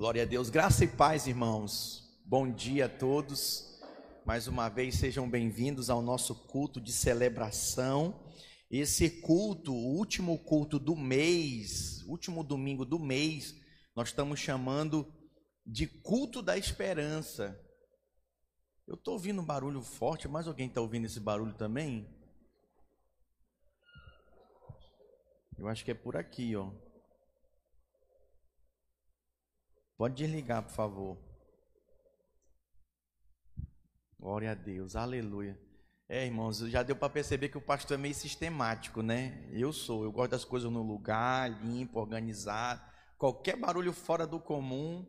Glória a Deus, graça e paz, irmãos. Bom dia a todos. Mais uma vez sejam bem-vindos ao nosso culto de celebração. Esse culto, o último culto do mês, último domingo do mês, nós estamos chamando de culto da esperança. Eu estou ouvindo um barulho forte, mas alguém está ouvindo esse barulho também? Eu acho que é por aqui, ó. Pode desligar, por favor. Glória a Deus, aleluia. É, irmãos, já deu para perceber que o pastor é meio sistemático, né? Eu sou, eu gosto das coisas no lugar, limpo, organizado. Qualquer barulho fora do comum.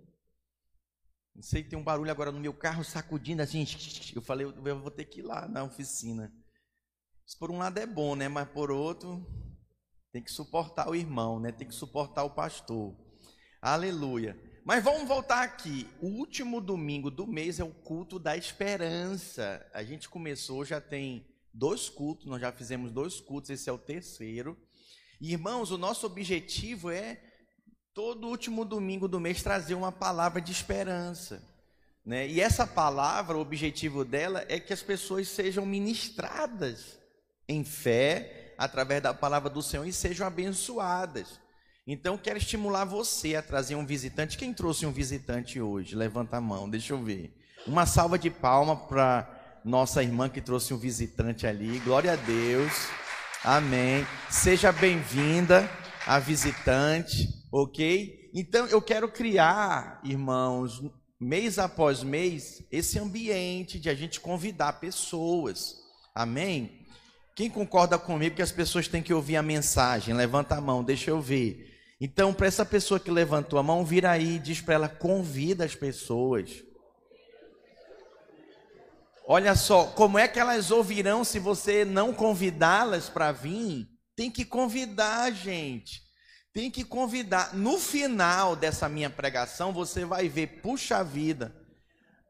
Não sei, tem um barulho agora no meu carro sacudindo assim. Eu falei, eu vou ter que ir lá na oficina. Isso por um lado é bom, né? Mas por outro, tem que suportar o irmão, né? Tem que suportar o pastor. Aleluia. Mas vamos voltar aqui. O último domingo do mês é o culto da esperança. A gente começou, já tem dois cultos, nós já fizemos dois cultos, esse é o terceiro. irmãos, o nosso objetivo é, todo último domingo do mês, trazer uma palavra de esperança. Né? E essa palavra, o objetivo dela é que as pessoas sejam ministradas em fé, através da palavra do Senhor, e sejam abençoadas. Então, quero estimular você a trazer um visitante. Quem trouxe um visitante hoje? Levanta a mão, deixa eu ver. Uma salva de palma para nossa irmã que trouxe um visitante ali. Glória a Deus. Amém. Seja bem-vinda a visitante, ok? Então, eu quero criar, irmãos, mês após mês, esse ambiente de a gente convidar pessoas. Amém? Quem concorda comigo que as pessoas têm que ouvir a mensagem? Levanta a mão, deixa eu ver. Então, para essa pessoa que levantou a mão, vira aí e diz para ela: convida as pessoas. Olha só, como é que elas ouvirão se você não convidá-las para vir? Tem que convidar, gente. Tem que convidar. No final dessa minha pregação, você vai ver, puxa vida,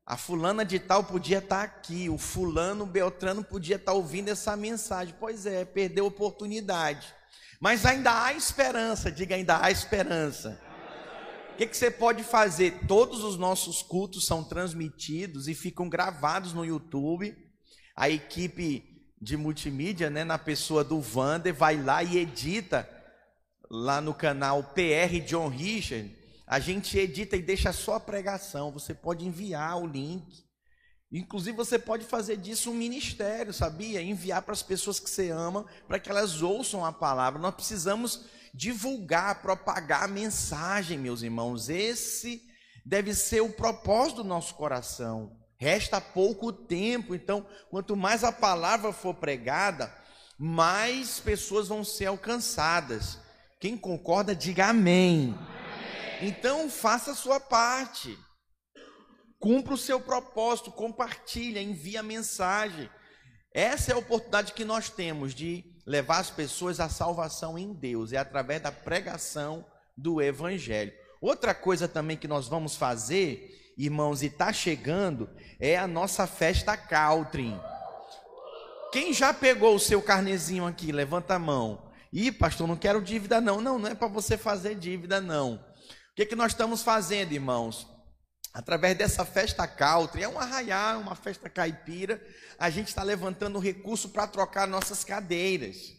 a fulana de tal podia estar tá aqui, o fulano Beltrano podia estar tá ouvindo essa mensagem. Pois é, perdeu oportunidade. Mas ainda há esperança, diga ainda há esperança. O que, que, você pode fazer? Todos os nossos cultos são transmitidos e ficam gravados no YouTube. A equipe de multimídia, né, na pessoa do Vander, vai lá e edita lá no canal PR John Richard. A gente edita e deixa só a pregação. Você pode enviar o link. Inclusive, você pode fazer disso um ministério, sabia? Enviar para as pessoas que você ama, para que elas ouçam a palavra. Nós precisamos divulgar, propagar a mensagem, meus irmãos. Esse deve ser o propósito do nosso coração. Resta pouco tempo, então, quanto mais a palavra for pregada, mais pessoas vão ser alcançadas. Quem concorda, diga amém. amém. Então, faça a sua parte. Cumpra o seu propósito, compartilha, envia mensagem. Essa é a oportunidade que nós temos de levar as pessoas à salvação em Deus, é através da pregação do Evangelho. Outra coisa também que nós vamos fazer, irmãos, e está chegando, é a nossa festa Caltrim. Quem já pegou o seu carnezinho aqui? Levanta a mão. Ih, pastor, não quero dívida, não. Não, não é para você fazer dívida, não. O que, que nós estamos fazendo, irmãos? Através dessa festa country, é um arraiar, uma festa caipira, a gente está levantando recurso para trocar nossas cadeiras.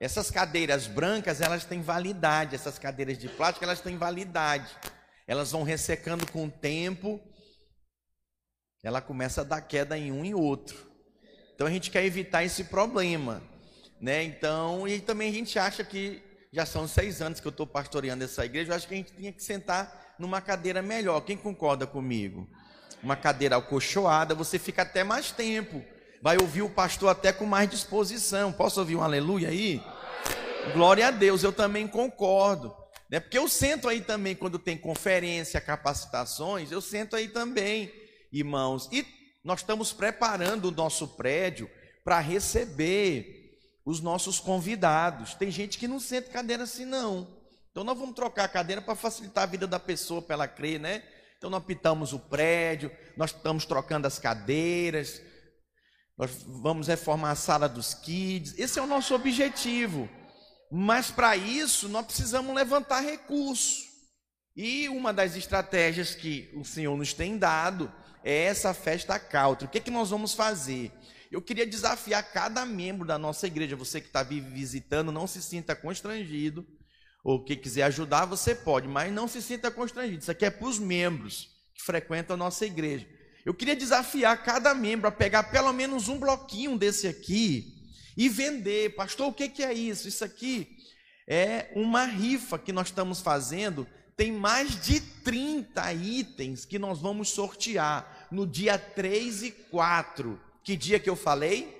Essas cadeiras brancas, elas têm validade, essas cadeiras de plástico, elas têm validade. Elas vão ressecando com o tempo, ela começa a dar queda em um e outro. Então a gente quer evitar esse problema, né? Então, e também a gente acha que já são seis anos que eu estou pastoreando essa igreja, eu acho que a gente tinha que sentar numa cadeira melhor. Quem concorda comigo? Uma cadeira alcochoada, você fica até mais tempo. Vai ouvir o pastor até com mais disposição. Posso ouvir um aleluia aí? Glória a Deus, eu também concordo. Né? Porque eu sento aí também quando tem conferência, capacitações, eu sento aí também, irmãos. E nós estamos preparando o nosso prédio para receber os nossos convidados. Tem gente que não senta cadeira assim, não. Então nós vamos trocar a cadeira para facilitar a vida da pessoa para ela crer, né? Então nós pitamos o prédio, nós estamos trocando as cadeiras, nós vamos reformar a sala dos kids. Esse é o nosso objetivo. Mas para isso nós precisamos levantar recursos. E uma das estratégias que o Senhor nos tem dado é essa festa country. O que, é que nós vamos fazer? Eu queria desafiar cada membro da nossa igreja, você que está visitando, não se sinta constrangido, ou que quiser ajudar, você pode, mas não se sinta constrangido. Isso aqui é para os membros que frequentam a nossa igreja. Eu queria desafiar cada membro a pegar pelo menos um bloquinho desse aqui e vender. Pastor, o que, é isso? Isso aqui é uma rifa que nós estamos fazendo. Tem mais de 30 itens que nós vamos sortear no dia 3 e 4 que dia que eu falei?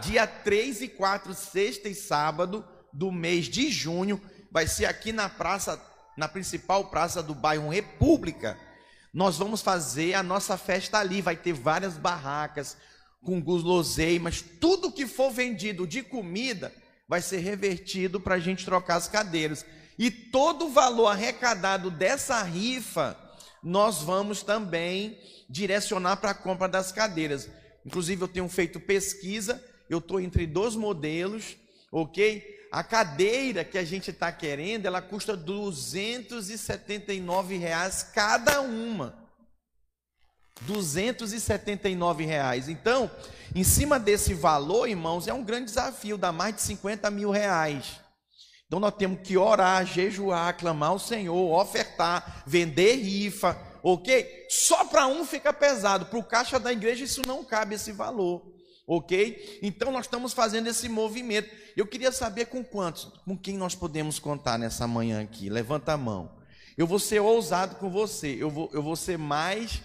Dia 3 e 4, sexta e sábado do mês de junho, vai ser aqui na praça, na principal praça do bairro República. Nós vamos fazer a nossa festa ali, vai ter várias barracas com guloseimas, tudo que for vendido de comida vai ser revertido para a gente trocar as cadeiras. E todo o valor arrecadado dessa rifa, nós vamos também direcionar para a compra das cadeiras. Inclusive, eu tenho feito pesquisa, eu estou entre dois modelos, ok? A cadeira que a gente está querendo, ela custa 279 reais cada uma. 279 reais. Então, em cima desse valor, irmãos, é um grande desafio, dá mais de 50 mil reais. Então nós temos que orar, jejuar, clamar ao Senhor, ofertar, vender rifa, ok? Só para um fica pesado, para o caixa da igreja isso não cabe esse valor, ok? Então nós estamos fazendo esse movimento. Eu queria saber com quantos, com quem nós podemos contar nessa manhã aqui. Levanta a mão. Eu vou ser ousado com você, eu vou, eu vou ser mais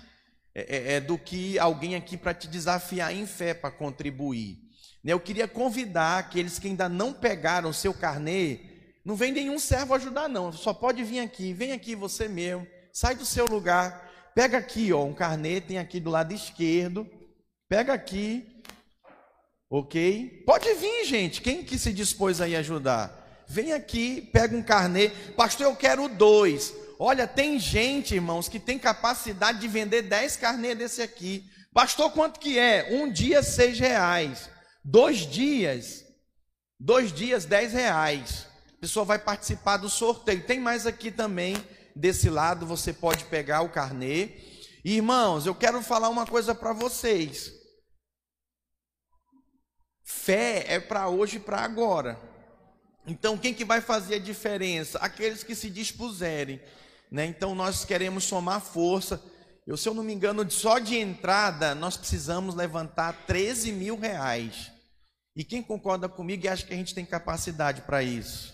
é, é, é do que alguém aqui para te desafiar em fé para contribuir. Eu queria convidar aqueles que ainda não pegaram o seu carnê, não vem nenhum servo ajudar, não, só pode vir aqui, vem aqui você mesmo sai do seu lugar, pega aqui, ó, um carnê, tem aqui do lado esquerdo, pega aqui, ok? Pode vir, gente, quem que se dispôs aí a ajudar? Vem aqui, pega um carnê, pastor, eu quero dois. Olha, tem gente, irmãos, que tem capacidade de vender dez carnês desse aqui. Pastor, quanto que é? Um dia, seis reais. Dois dias, dois dias, dez reais. A pessoa vai participar do sorteio. Tem mais aqui também desse lado você pode pegar o carnê. Irmãos, eu quero falar uma coisa para vocês. Fé é para hoje e para agora. Então, quem que vai fazer a diferença? Aqueles que se dispuserem. Né? Então, nós queremos somar força. Eu, se eu não me engano, só de entrada, nós precisamos levantar 13 mil reais. E quem concorda comigo e acha que a gente tem capacidade para isso?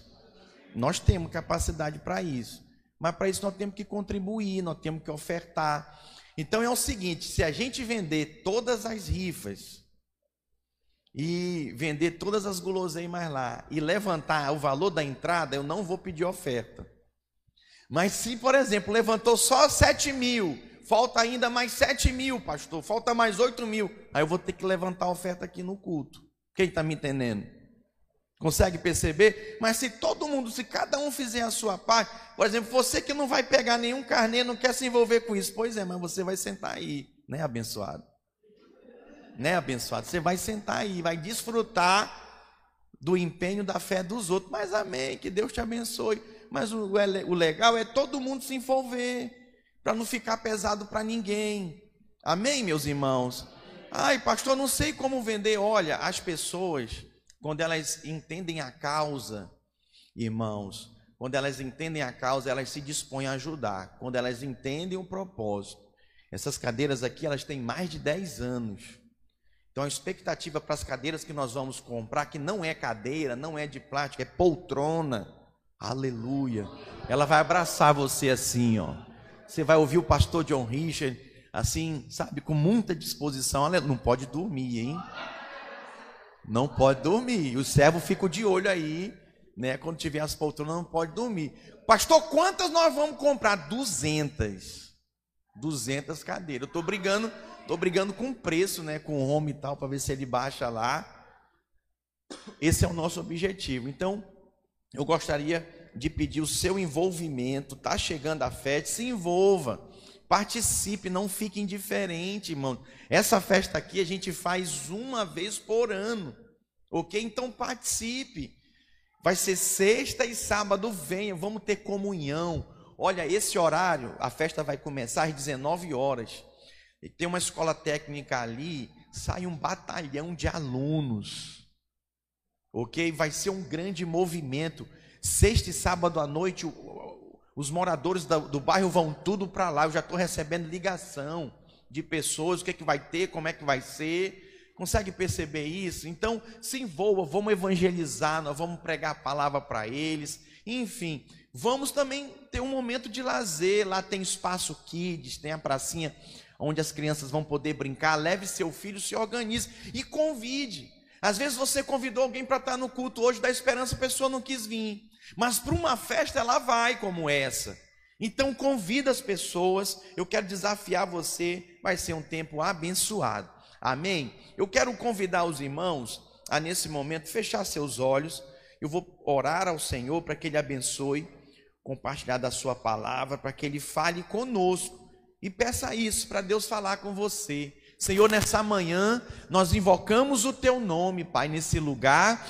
Nós temos capacidade para isso. Mas para isso nós temos que contribuir, nós temos que ofertar. Então é o seguinte: se a gente vender todas as rifas e vender todas as guloseimas lá e levantar o valor da entrada, eu não vou pedir oferta. Mas se, por exemplo, levantou só 7 mil, falta ainda mais 7 mil, pastor, falta mais 8 mil, aí eu vou ter que levantar a oferta aqui no culto. Quem está me entendendo? Consegue perceber? Mas se todo mundo, se cada um fizer a sua parte, por exemplo, você que não vai pegar nenhum carnê, não quer se envolver com isso, pois é, mas você vai sentar aí, né, abençoado? Né, abençoado? Você vai sentar aí, vai desfrutar do empenho da fé dos outros. Mas amém, que Deus te abençoe. Mas o, o legal é todo mundo se envolver, para não ficar pesado para ninguém. Amém, meus irmãos? Ai, pastor, não sei como vender. Olha, as pessoas quando elas entendem a causa, irmãos, quando elas entendem a causa, elas se dispõem a ajudar. Quando elas entendem o propósito. Essas cadeiras aqui, elas têm mais de 10 anos. Então a expectativa para as cadeiras que nós vamos comprar, que não é cadeira, não é de plástico, é poltrona. Aleluia. Ela vai abraçar você assim, ó. Você vai ouvir o pastor John Richard assim, sabe, com muita disposição. Não pode dormir, hein? Não pode dormir. O servo fica de olho aí, né? Quando tiver as poltronas, não pode dormir. Pastor, quantas nós vamos comprar? 200. 200 cadeiras. Eu estou brigando, tô brigando com preço, né? Com o home e tal, para ver se ele baixa lá. Esse é o nosso objetivo. Então, eu gostaria de pedir o seu envolvimento. Tá chegando a festa, se envolva. Participe, não fique indiferente, irmão. Essa festa aqui a gente faz uma vez por ano, ok? Então participe. Vai ser sexta e sábado, venha, vamos ter comunhão. Olha, esse horário, a festa vai começar às 19 horas. E tem uma escola técnica ali, sai um batalhão de alunos. Ok? Vai ser um grande movimento. Sexta e sábado à noite, os moradores do bairro vão tudo para lá. Eu já estou recebendo ligação de pessoas, o que, é que vai ter, como é que vai ser. Consegue perceber isso? Então, se envolva, vamos evangelizar, nós vamos pregar a palavra para eles. Enfim, vamos também ter um momento de lazer. Lá tem espaço kids, tem a pracinha onde as crianças vão poder brincar. Leve seu filho, se organize e convide. Às vezes você convidou alguém para estar no culto hoje da esperança, a pessoa não quis vir. Mas para uma festa ela vai como essa. Então convida as pessoas. Eu quero desafiar você. Vai ser um tempo abençoado. Amém? Eu quero convidar os irmãos a nesse momento fechar seus olhos. Eu vou orar ao Senhor para que Ele abençoe, compartilhar da Sua palavra, para que Ele fale conosco. E peça isso para Deus falar com você. Senhor, nessa manhã nós invocamos o Teu nome, Pai, nesse lugar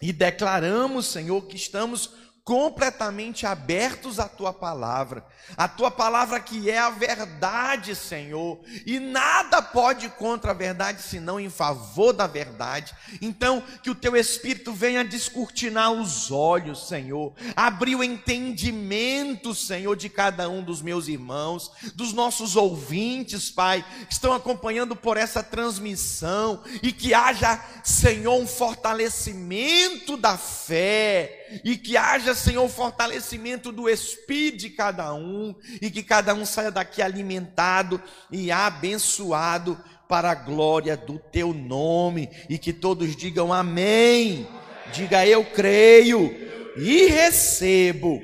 e declaramos, Senhor, que estamos completamente abertos à tua palavra, a tua palavra que é a verdade, Senhor, e nada pode contra a verdade senão em favor da verdade. Então, que o teu espírito venha descortinar os olhos, Senhor, abrir o entendimento, Senhor, de cada um dos meus irmãos, dos nossos ouvintes, Pai, que estão acompanhando por essa transmissão e que haja, Senhor, um fortalecimento da fé e que haja, Senhor, fortalecimento do espírito de cada um, e que cada um saia daqui alimentado e abençoado para a glória do teu nome, e que todos digam amém. Diga eu creio e recebo.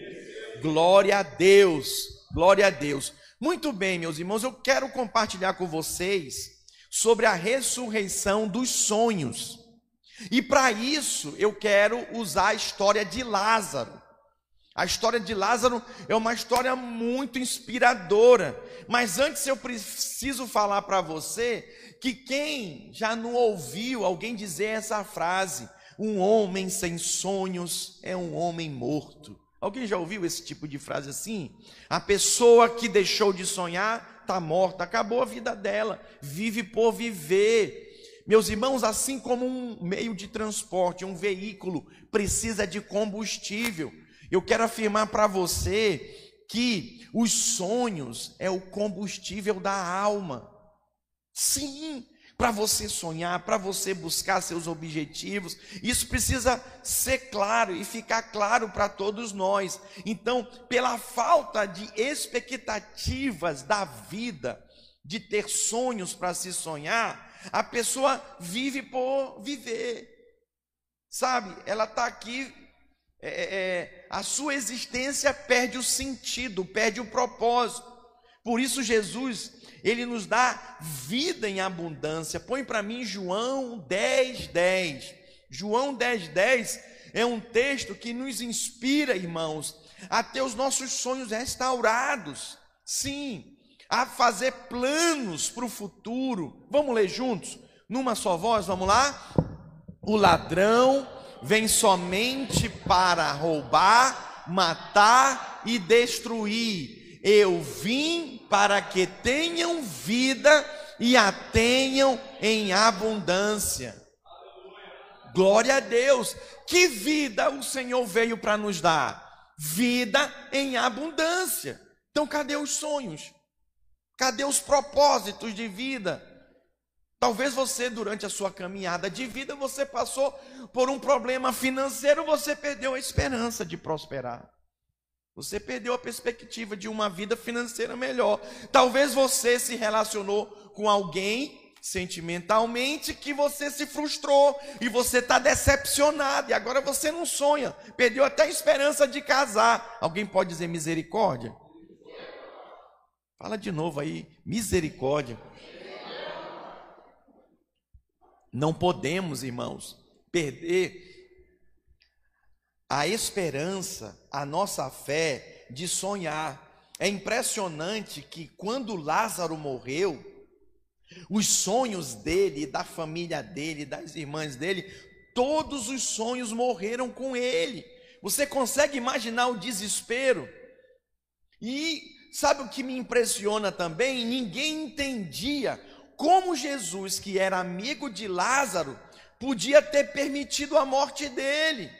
Glória a Deus, glória a Deus. Muito bem, meus irmãos, eu quero compartilhar com vocês sobre a ressurreição dos sonhos. E para isso eu quero usar a história de Lázaro. A história de Lázaro é uma história muito inspiradora. Mas antes eu preciso falar para você que quem já não ouviu alguém dizer essa frase: um homem sem sonhos é um homem morto. Alguém já ouviu esse tipo de frase assim? A pessoa que deixou de sonhar está morta, acabou a vida dela, vive por viver. Meus irmãos, assim como um meio de transporte, um veículo precisa de combustível, eu quero afirmar para você que os sonhos é o combustível da alma. Sim, para você sonhar, para você buscar seus objetivos, isso precisa ser claro e ficar claro para todos nós. Então, pela falta de expectativas da vida, de ter sonhos para se sonhar, a pessoa vive por viver, sabe? Ela está aqui, é, é, é, a sua existência perde o sentido, perde o propósito. Por isso, Jesus, ele nos dá vida em abundância. Põe para mim João 10, 10. João 10, 10 é um texto que nos inspira, irmãos, a ter os nossos sonhos restaurados. Sim, a fazer planos para o futuro. Vamos ler juntos? Numa só voz, vamos lá? O ladrão vem somente para roubar, matar e destruir. Eu vim para que tenham vida e a tenham em abundância. Glória a Deus. Que vida o Senhor veio para nos dar? Vida em abundância. Então, cadê os sonhos? Cadê os propósitos de vida? Talvez você, durante a sua caminhada de vida, você passou por um problema financeiro, você perdeu a esperança de prosperar. Você perdeu a perspectiva de uma vida financeira melhor. Talvez você se relacionou com alguém sentimentalmente que você se frustrou e você está decepcionado e agora você não sonha, perdeu até a esperança de casar. Alguém pode dizer misericórdia? Fala de novo aí, misericórdia. Não podemos, irmãos, perder a esperança, a nossa fé de sonhar. É impressionante que quando Lázaro morreu, os sonhos dele, da família dele, das irmãs dele, todos os sonhos morreram com ele. Você consegue imaginar o desespero? E sabe o que me impressiona também? Ninguém entendia como Jesus, que era amigo de Lázaro, podia ter permitido a morte dele.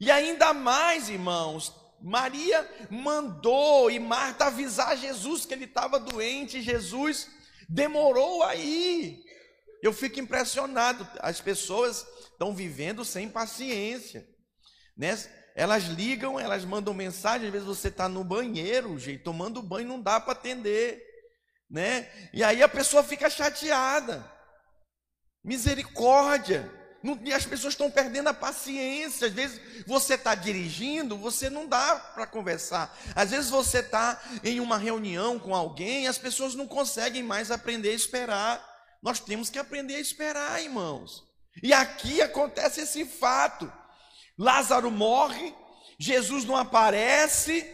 E ainda mais, irmãos, Maria mandou e Marta avisar Jesus que ele estava doente, Jesus demorou aí. Eu fico impressionado, as pessoas estão vivendo sem paciência, né? Elas ligam, elas mandam mensagem, às vezes você está no banheiro, gente, tomando banho, não dá para atender, né? E aí a pessoa fica chateada. Misericórdia. Não, as pessoas estão perdendo a paciência. Às vezes você está dirigindo, você não dá para conversar. Às vezes você está em uma reunião com alguém, as pessoas não conseguem mais aprender a esperar. Nós temos que aprender a esperar, irmãos. E aqui acontece esse fato. Lázaro morre, Jesus não aparece.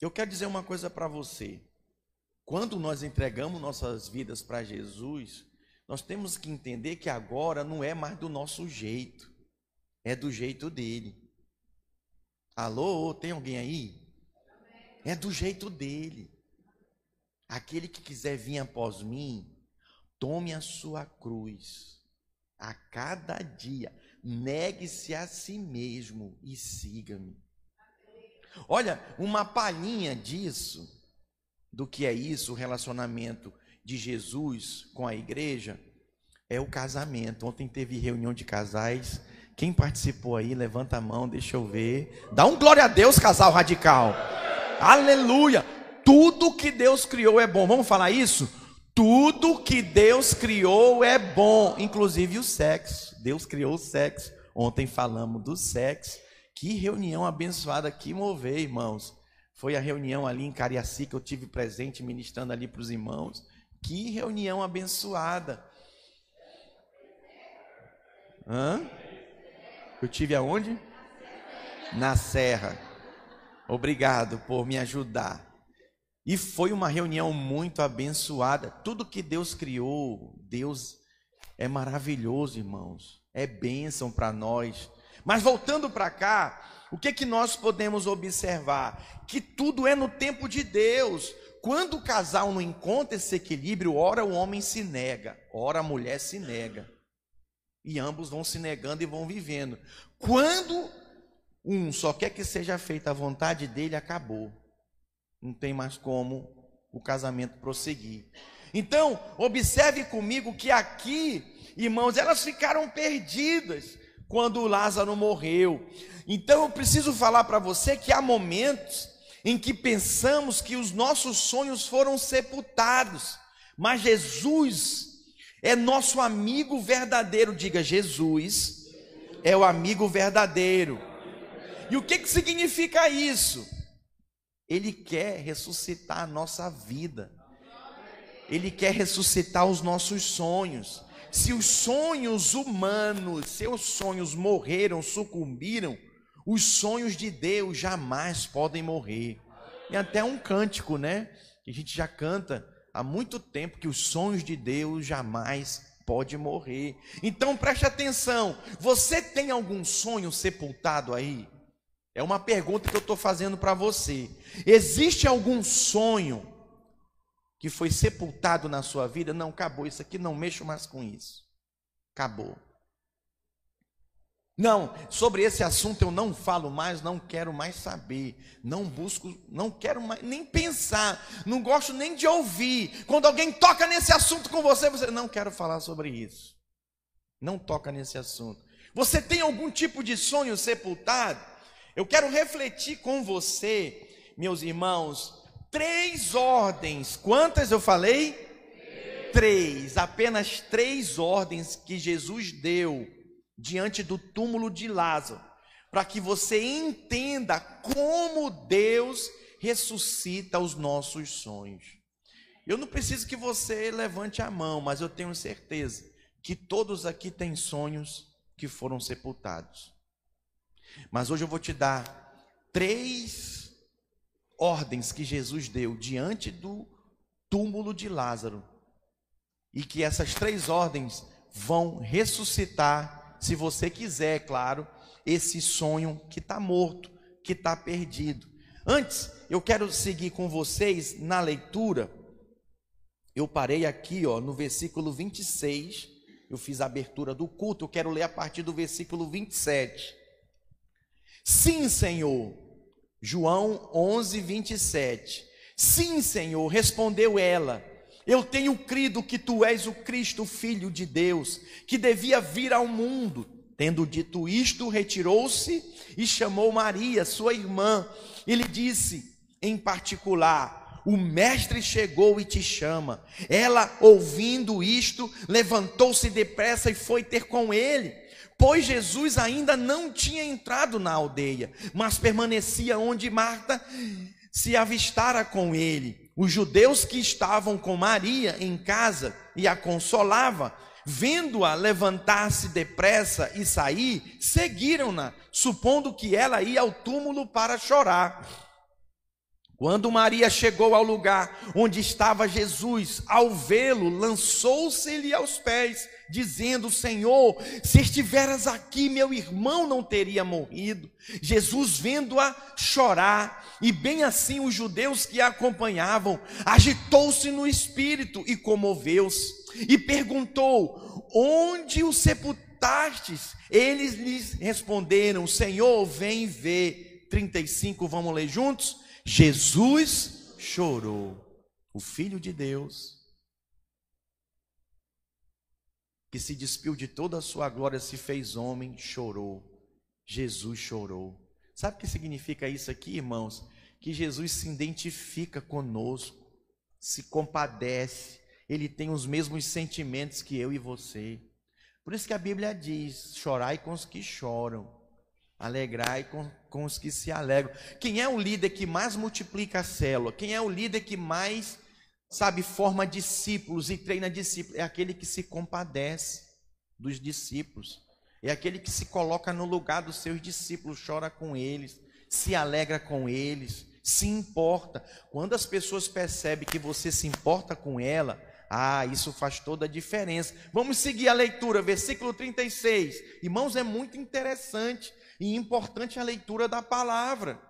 Eu quero dizer uma coisa para você. Quando nós entregamos nossas vidas para Jesus, nós temos que entender que agora não é mais do nosso jeito, é do jeito dele. Alô, tem alguém aí? É do jeito dele. Aquele que quiser vir após mim, tome a sua cruz a cada dia. Negue-se a si mesmo e siga-me. Olha, uma palhinha disso, do que é isso, o relacionamento de Jesus com a igreja, é o casamento. Ontem teve reunião de casais. Quem participou aí, levanta a mão, deixa eu ver. Dá um glória a Deus, casal radical. Aleluia! Tudo que Deus criou é bom. Vamos falar isso? Tudo que Deus criou é bom, inclusive o sexo. Deus criou o sexo. Ontem falamos do sexo. Que reunião abençoada que mover, irmãos. Foi a reunião ali em Cariaci que eu tive presente ministrando ali para os irmãos. Que reunião abençoada. Hã? Eu tive aonde? Na Serra. Obrigado por me ajudar. E foi uma reunião muito abençoada. Tudo que Deus criou, Deus é maravilhoso, irmãos. É bênção para nós. Mas voltando para cá, o que que nós podemos observar? Que tudo é no tempo de Deus. Quando o casal não encontra esse equilíbrio, ora o homem se nega, ora a mulher se nega. E ambos vão se negando e vão vivendo. Quando um só quer que seja feita a vontade dele, acabou não tem mais como o casamento prosseguir. Então, observe comigo que aqui, irmãos, elas ficaram perdidas quando Lázaro morreu. Então, eu preciso falar para você que há momentos em que pensamos que os nossos sonhos foram sepultados, mas Jesus é nosso amigo verdadeiro. Diga, Jesus é o amigo verdadeiro. E o que, que significa isso? Ele quer ressuscitar a nossa vida. Ele quer ressuscitar os nossos sonhos. Se os sonhos humanos, seus sonhos morreram, sucumbiram, os sonhos de Deus jamais podem morrer. E até um cântico, né? Que a gente já canta há muito tempo que os sonhos de Deus jamais pode morrer. Então preste atenção. Você tem algum sonho sepultado aí? É uma pergunta que eu estou fazendo para você. Existe algum sonho que foi sepultado na sua vida? Não, acabou isso aqui, não mexo mais com isso. Acabou. Não, sobre esse assunto eu não falo mais, não quero mais saber, não busco, não quero mais nem pensar, não gosto nem de ouvir. Quando alguém toca nesse assunto com você, você não quero falar sobre isso. Não toca nesse assunto. Você tem algum tipo de sonho sepultado? Eu quero refletir com você, meus irmãos, três ordens. Quantas eu falei? Três. três. Apenas três ordens que Jesus deu diante do túmulo de Lázaro, para que você entenda como Deus ressuscita os nossos sonhos. Eu não preciso que você levante a mão, mas eu tenho certeza que todos aqui têm sonhos que foram sepultados. Mas hoje eu vou te dar três ordens que Jesus deu diante do túmulo de Lázaro. E que essas três ordens vão ressuscitar, se você quiser, é claro, esse sonho que está morto, que está perdido. Antes, eu quero seguir com vocês na leitura. Eu parei aqui, ó, no versículo 26. Eu fiz a abertura do culto, eu quero ler a partir do versículo 27. Sim, Senhor. João 11, 27. Sim, Senhor, respondeu ela. Eu tenho crido que tu és o Cristo, filho de Deus, que devia vir ao mundo. Tendo dito isto, retirou-se e chamou Maria, sua irmã, e lhe disse em particular: O mestre chegou e te chama. Ela, ouvindo isto, levantou-se depressa e foi ter com ele. Pois Jesus ainda não tinha entrado na aldeia, mas permanecia onde Marta se avistara com ele. Os judeus que estavam com Maria em casa e a consolava, vendo-a levantar-se depressa e sair, seguiram-na, supondo que ela ia ao túmulo para chorar. Quando Maria chegou ao lugar onde estava Jesus, ao vê-lo, lançou-se-lhe aos pés, dizendo: Senhor, se estiveras aqui, meu irmão não teria morrido. Jesus, vendo-a chorar, e bem assim os judeus que a acompanhavam, agitou-se no espírito e comoveu-se, e perguntou: Onde o sepultastes? Eles lhes responderam: Senhor, vem ver. 35, vamos ler juntos? Jesus chorou. O Filho de Deus, que se despiu de toda a sua glória, se fez homem, chorou. Jesus chorou. Sabe o que significa isso aqui, irmãos? Que Jesus se identifica conosco, se compadece, ele tem os mesmos sentimentos que eu e você. Por isso que a Bíblia diz: chorai com os que choram Alegrai com, com os que se alegram. Quem é o líder que mais multiplica a célula? Quem é o líder que mais, sabe, forma discípulos e treina discípulos? É aquele que se compadece dos discípulos. É aquele que se coloca no lugar dos seus discípulos, chora com eles, se alegra com eles, se importa. Quando as pessoas percebem que você se importa com ela, ah, isso faz toda a diferença. Vamos seguir a leitura, versículo 36. Irmãos, é muito interessante e importante a leitura da palavra.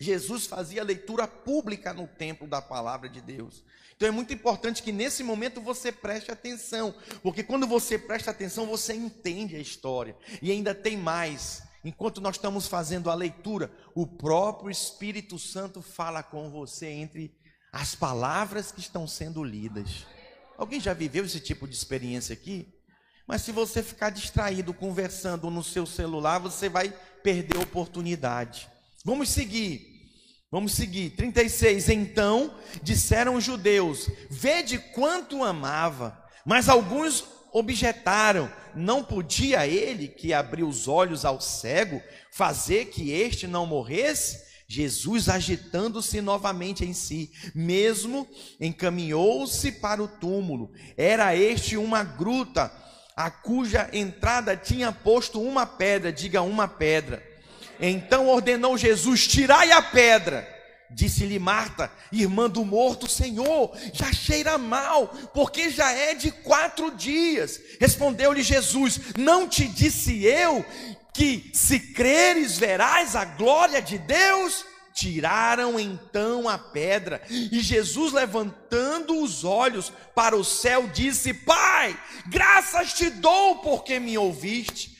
Jesus fazia leitura pública no templo da palavra de Deus. Então é muito importante que nesse momento você preste atenção, porque quando você presta atenção, você entende a história. E ainda tem mais. Enquanto nós estamos fazendo a leitura, o próprio Espírito Santo fala com você entre as palavras que estão sendo lidas. Alguém já viveu esse tipo de experiência aqui? Mas se você ficar distraído conversando no seu celular, você vai perder a oportunidade. Vamos seguir. Vamos seguir. 36. Então disseram os judeus: Vede quanto amava. Mas alguns objetaram: Não podia ele, que abriu os olhos ao cego, fazer que este não morresse? Jesus, agitando-se novamente em si, mesmo encaminhou-se para o túmulo. Era este uma gruta a cuja entrada tinha posto uma pedra, diga uma pedra. Então ordenou Jesus: tirai a pedra. Disse-lhe Marta, irmã do morto, Senhor, já cheira mal, porque já é de quatro dias. Respondeu-lhe Jesus: Não te disse eu que, se creres, verás a glória de Deus? Tiraram então a pedra, e Jesus, levantando os olhos para o céu, disse: Pai, graças te dou porque me ouviste.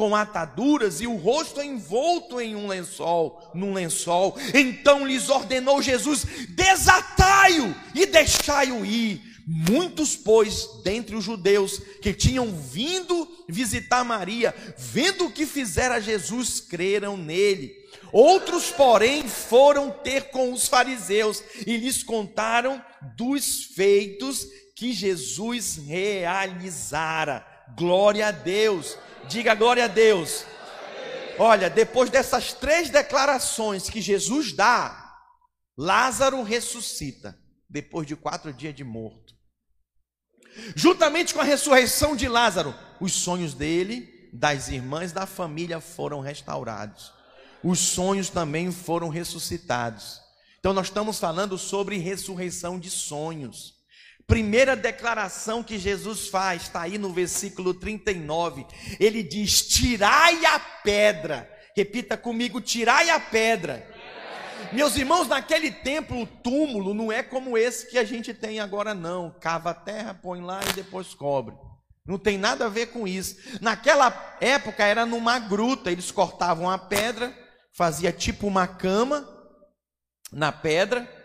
com ataduras e o rosto envolto em um lençol, num lençol. Então lhes ordenou Jesus: desatai-o e deixai-o ir. Muitos, pois, dentre os judeus que tinham vindo visitar Maria, vendo o que fizera Jesus, creram nele. Outros, porém, foram ter com os fariseus e lhes contaram dos feitos que Jesus realizara. Glória a Deus. Diga glória a Deus. Olha, depois dessas três declarações que Jesus dá, Lázaro ressuscita depois de quatro dias de morto. Juntamente com a ressurreição de Lázaro, os sonhos dele, das irmãs da família foram restaurados. Os sonhos também foram ressuscitados. Então nós estamos falando sobre ressurreição de sonhos. Primeira declaração que Jesus faz, está aí no versículo 39. Ele diz: Tirai a pedra. Repita comigo: Tirai a pedra. Meus irmãos, naquele tempo o túmulo não é como esse que a gente tem agora, não. Cava a terra, põe lá e depois cobre. Não tem nada a ver com isso. Naquela época era numa gruta, eles cortavam a pedra, fazia tipo uma cama na pedra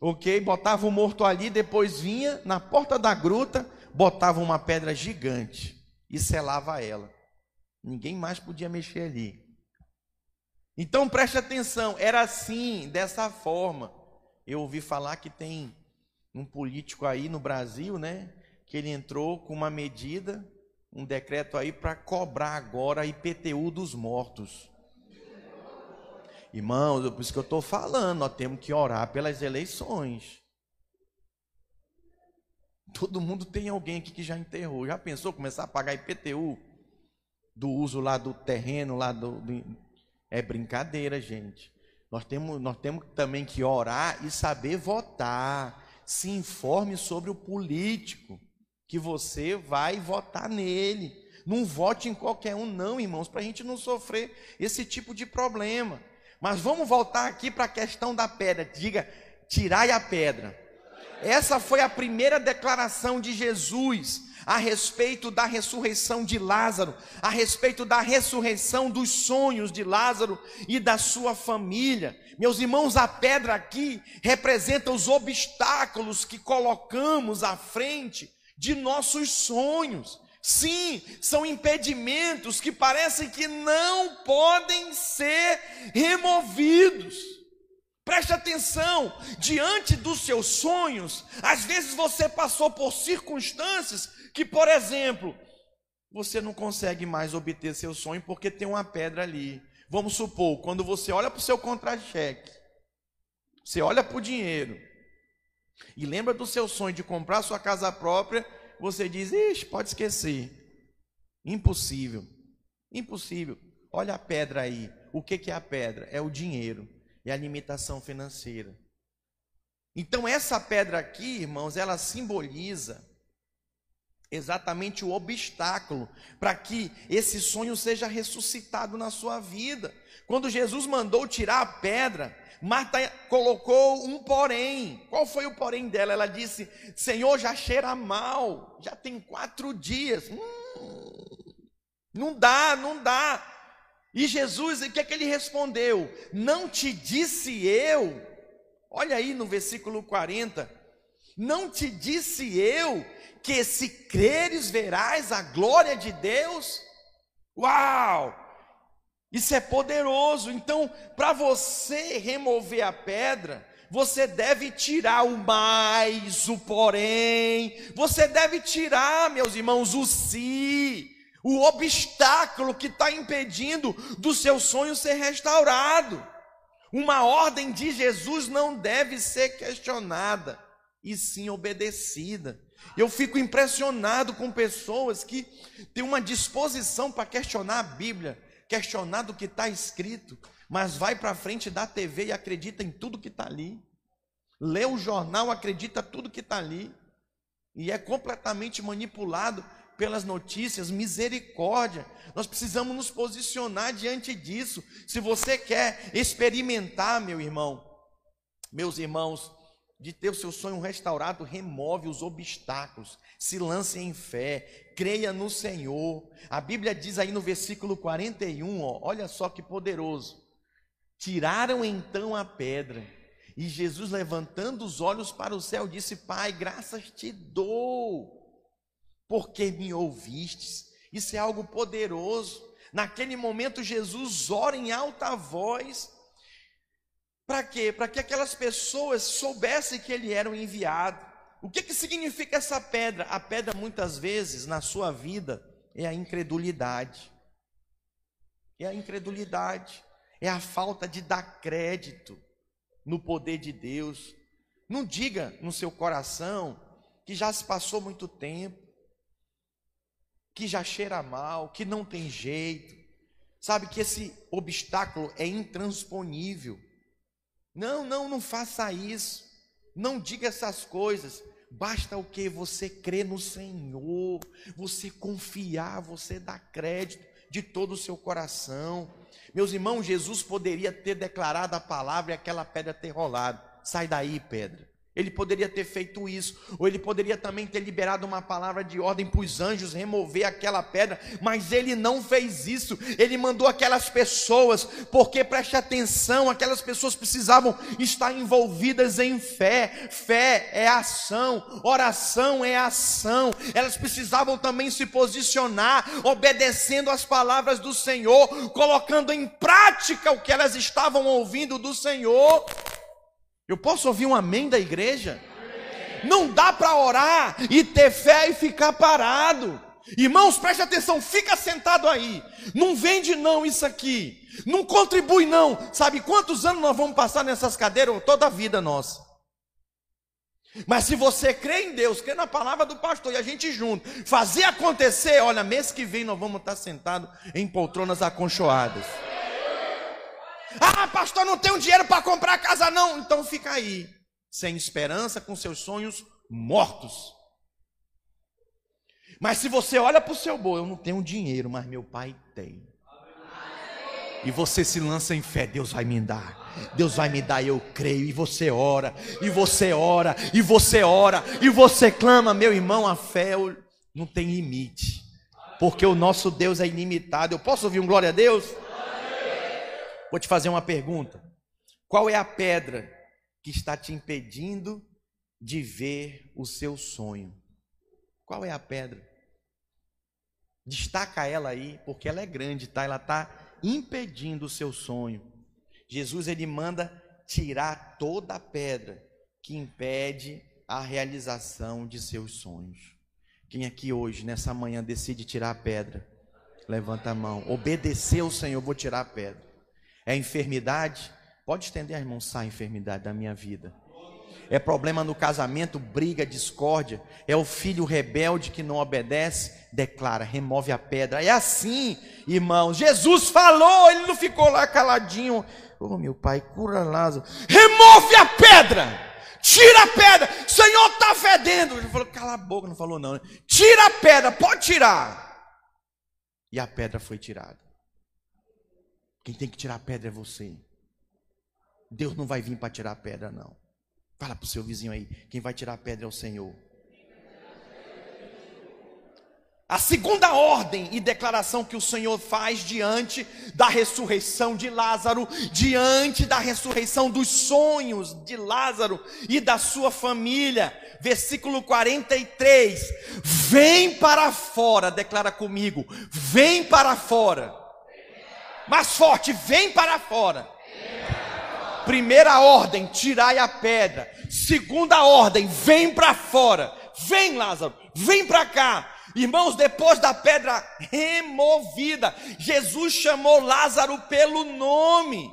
Ok? Botava o morto ali, depois vinha na porta da gruta, botava uma pedra gigante e selava ela. Ninguém mais podia mexer ali. Então preste atenção, era assim, dessa forma. Eu ouvi falar que tem um político aí no Brasil, né? Que ele entrou com uma medida, um decreto aí para cobrar agora a IPTU dos mortos. Irmãos, é por isso que eu estou falando, nós temos que orar pelas eleições. Todo mundo tem alguém aqui que já enterrou. Já pensou começar a pagar IPTU do uso lá do terreno, lá do. do... É brincadeira, gente. Nós temos, nós temos também que orar e saber votar. Se informe sobre o político que você vai votar nele. Não vote em qualquer um, não, irmãos, para a gente não sofrer esse tipo de problema. Mas vamos voltar aqui para a questão da pedra. Diga, tirai a pedra. Essa foi a primeira declaração de Jesus a respeito da ressurreição de Lázaro, a respeito da ressurreição dos sonhos de Lázaro e da sua família. Meus irmãos, a pedra aqui representa os obstáculos que colocamos à frente de nossos sonhos. Sim, são impedimentos que parecem que não podem ser removidos. Preste atenção, diante dos seus sonhos, às vezes você passou por circunstâncias que, por exemplo, você não consegue mais obter seu sonho porque tem uma pedra ali. Vamos supor, quando você olha para o seu contra-cheque, você olha para o dinheiro e lembra do seu sonho de comprar sua casa própria você diz: Ixi, pode esquecer. Impossível. Impossível. Olha a pedra aí. O que, que é a pedra? É o dinheiro. É a limitação financeira. Então, essa pedra aqui, irmãos, ela simboliza exatamente o obstáculo para que esse sonho seja ressuscitado na sua vida. Quando Jesus mandou tirar a pedra, Marta colocou um porém. Qual foi o porém dela? Ela disse: Senhor, já cheira mal, já tem quatro dias. Hum, não dá, não dá. E Jesus, o que é que ele respondeu? Não te disse eu, olha aí no versículo 40, não te disse eu que se creres verás a glória de Deus? Uau! Isso é poderoso. Então, para você remover a pedra, você deve tirar o mais, o porém. Você deve tirar, meus irmãos, o si, o obstáculo que está impedindo do seu sonho ser restaurado. Uma ordem de Jesus não deve ser questionada, e sim obedecida. Eu fico impressionado com pessoas que têm uma disposição para questionar a Bíblia questionar do que está escrito, mas vai para frente da TV e acredita em tudo que está ali. Lê o jornal, acredita tudo que está ali. E é completamente manipulado pelas notícias, misericórdia. Nós precisamos nos posicionar diante disso. Se você quer experimentar, meu irmão, meus irmãos, de ter o seu sonho restaurado, remove os obstáculos, se lance em fé, creia no Senhor. A Bíblia diz aí no versículo 41, ó, olha só que poderoso. Tiraram então a pedra, e Jesus, levantando os olhos para o céu, disse: Pai, graças te dou, porque me ouvistes. Isso é algo poderoso. Naquele momento, Jesus ora em alta voz para quê? Para que aquelas pessoas soubessem que ele era o enviado. O que, que significa essa pedra? A pedra, muitas vezes, na sua vida, é a incredulidade. É a incredulidade. É a falta de dar crédito no poder de Deus. Não diga no seu coração que já se passou muito tempo, que já cheira mal, que não tem jeito. Sabe que esse obstáculo é intransponível. Não, não, não faça isso. Não diga essas coisas. Basta o que? Você crer no Senhor, você confiar, você dar crédito de todo o seu coração. Meus irmãos, Jesus poderia ter declarado a palavra e aquela pedra ter rolado. Sai daí, pedra. Ele poderia ter feito isso, ou ele poderia também ter liberado uma palavra de ordem para os anjos remover aquela pedra, mas ele não fez isso. Ele mandou aquelas pessoas, porque preste atenção, aquelas pessoas precisavam estar envolvidas em fé. Fé é ação, oração é ação. Elas precisavam também se posicionar, obedecendo às palavras do Senhor, colocando em prática o que elas estavam ouvindo do Senhor. Eu posso ouvir um amém da igreja? Não dá para orar e ter fé e ficar parado. Irmãos, preste atenção, fica sentado aí. Não vende não isso aqui. Não contribui não. Sabe quantos anos nós vamos passar nessas cadeiras? Toda a vida nossa. Mas se você crê em Deus, crê na palavra do pastor e a gente junto, fazer acontecer, olha, mês que vem nós vamos estar sentados em poltronas aconchoadas. Ah, pastor, não tenho dinheiro para comprar casa, não. Então fica aí, sem esperança, com seus sonhos mortos. Mas se você olha para o seu boi, eu não tenho dinheiro, mas meu pai tem. E você se lança em fé, Deus vai me dar. Deus vai me dar, eu creio. E você ora, e você ora, e você ora, e você clama, meu irmão, a fé não tem limite. Porque o nosso Deus é ilimitado. Eu posso ouvir um glória a Deus? Vou te fazer uma pergunta. Qual é a pedra que está te impedindo de ver o seu sonho? Qual é a pedra? Destaca ela aí, porque ela é grande, tá? Ela está impedindo o seu sonho. Jesus ele manda tirar toda a pedra que impede a realização de seus sonhos. Quem aqui hoje, nessa manhã, decide tirar a pedra? Levanta a mão. Obedecer ao Senhor, vou tirar a pedra. É enfermidade? Pode estender, irmão, sai a enfermidade da minha vida. É problema no casamento, briga, discórdia. É o filho rebelde que não obedece, declara, remove a pedra. É assim, irmão. Jesus falou, ele não ficou lá caladinho. Oh, meu pai, cura Lázaro. Remove a pedra! Tira a pedra! Senhor está fedendo! Ele falou, cala a boca, não falou não. Né? Tira a pedra, pode tirar. E a pedra foi tirada. Quem tem que tirar a pedra é você. Deus não vai vir para tirar a pedra, não. Fala para o seu vizinho aí: quem vai tirar a pedra é o Senhor. A segunda ordem e declaração que o Senhor faz diante da ressurreição de Lázaro, diante da ressurreição dos sonhos de Lázaro e da sua família, versículo 43: Vem para fora, declara comigo, vem para fora. Mais forte, vem para fora. Primeira ordem, tirai a pedra. Segunda ordem, vem para fora. Vem, Lázaro, vem para cá. Irmãos, depois da pedra removida, Jesus chamou Lázaro pelo nome.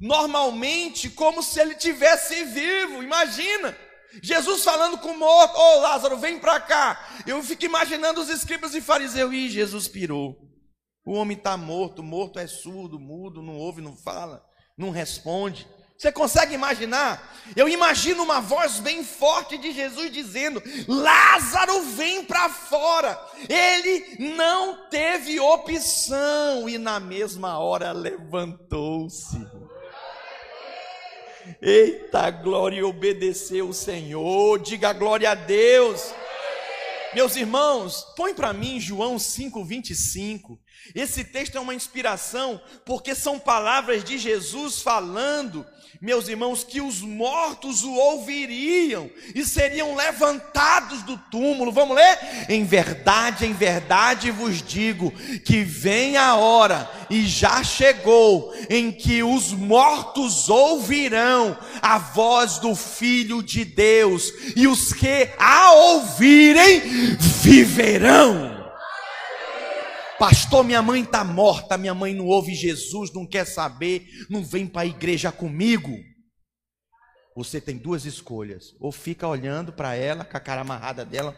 Normalmente, como se ele tivesse vivo. Imagina. Jesus falando com o morto, ô oh, Lázaro, vem para cá. Eu fico imaginando os escribas e fariseus, e Jesus pirou. O homem está morto, morto é surdo, mudo, não ouve, não fala, não responde. Você consegue imaginar? Eu imagino uma voz bem forte de Jesus dizendo: Lázaro, vem para fora. Ele não teve opção e na mesma hora levantou-se. Eita glória, obedeceu o Senhor. Diga glória a Deus. Meus irmãos, põe para mim João 5:25. Esse texto é uma inspiração porque são palavras de Jesus falando, meus irmãos, que os mortos o ouviriam e seriam levantados do túmulo. Vamos ler? Em verdade, em verdade vos digo que vem a hora e já chegou em que os mortos ouvirão a voz do Filho de Deus e os que a ouvirem viverão. Pastor, minha mãe está morta, minha mãe não ouve Jesus, não quer saber, não vem para a igreja comigo. você tem duas escolhas: ou fica olhando para ela, com a cara amarrada dela,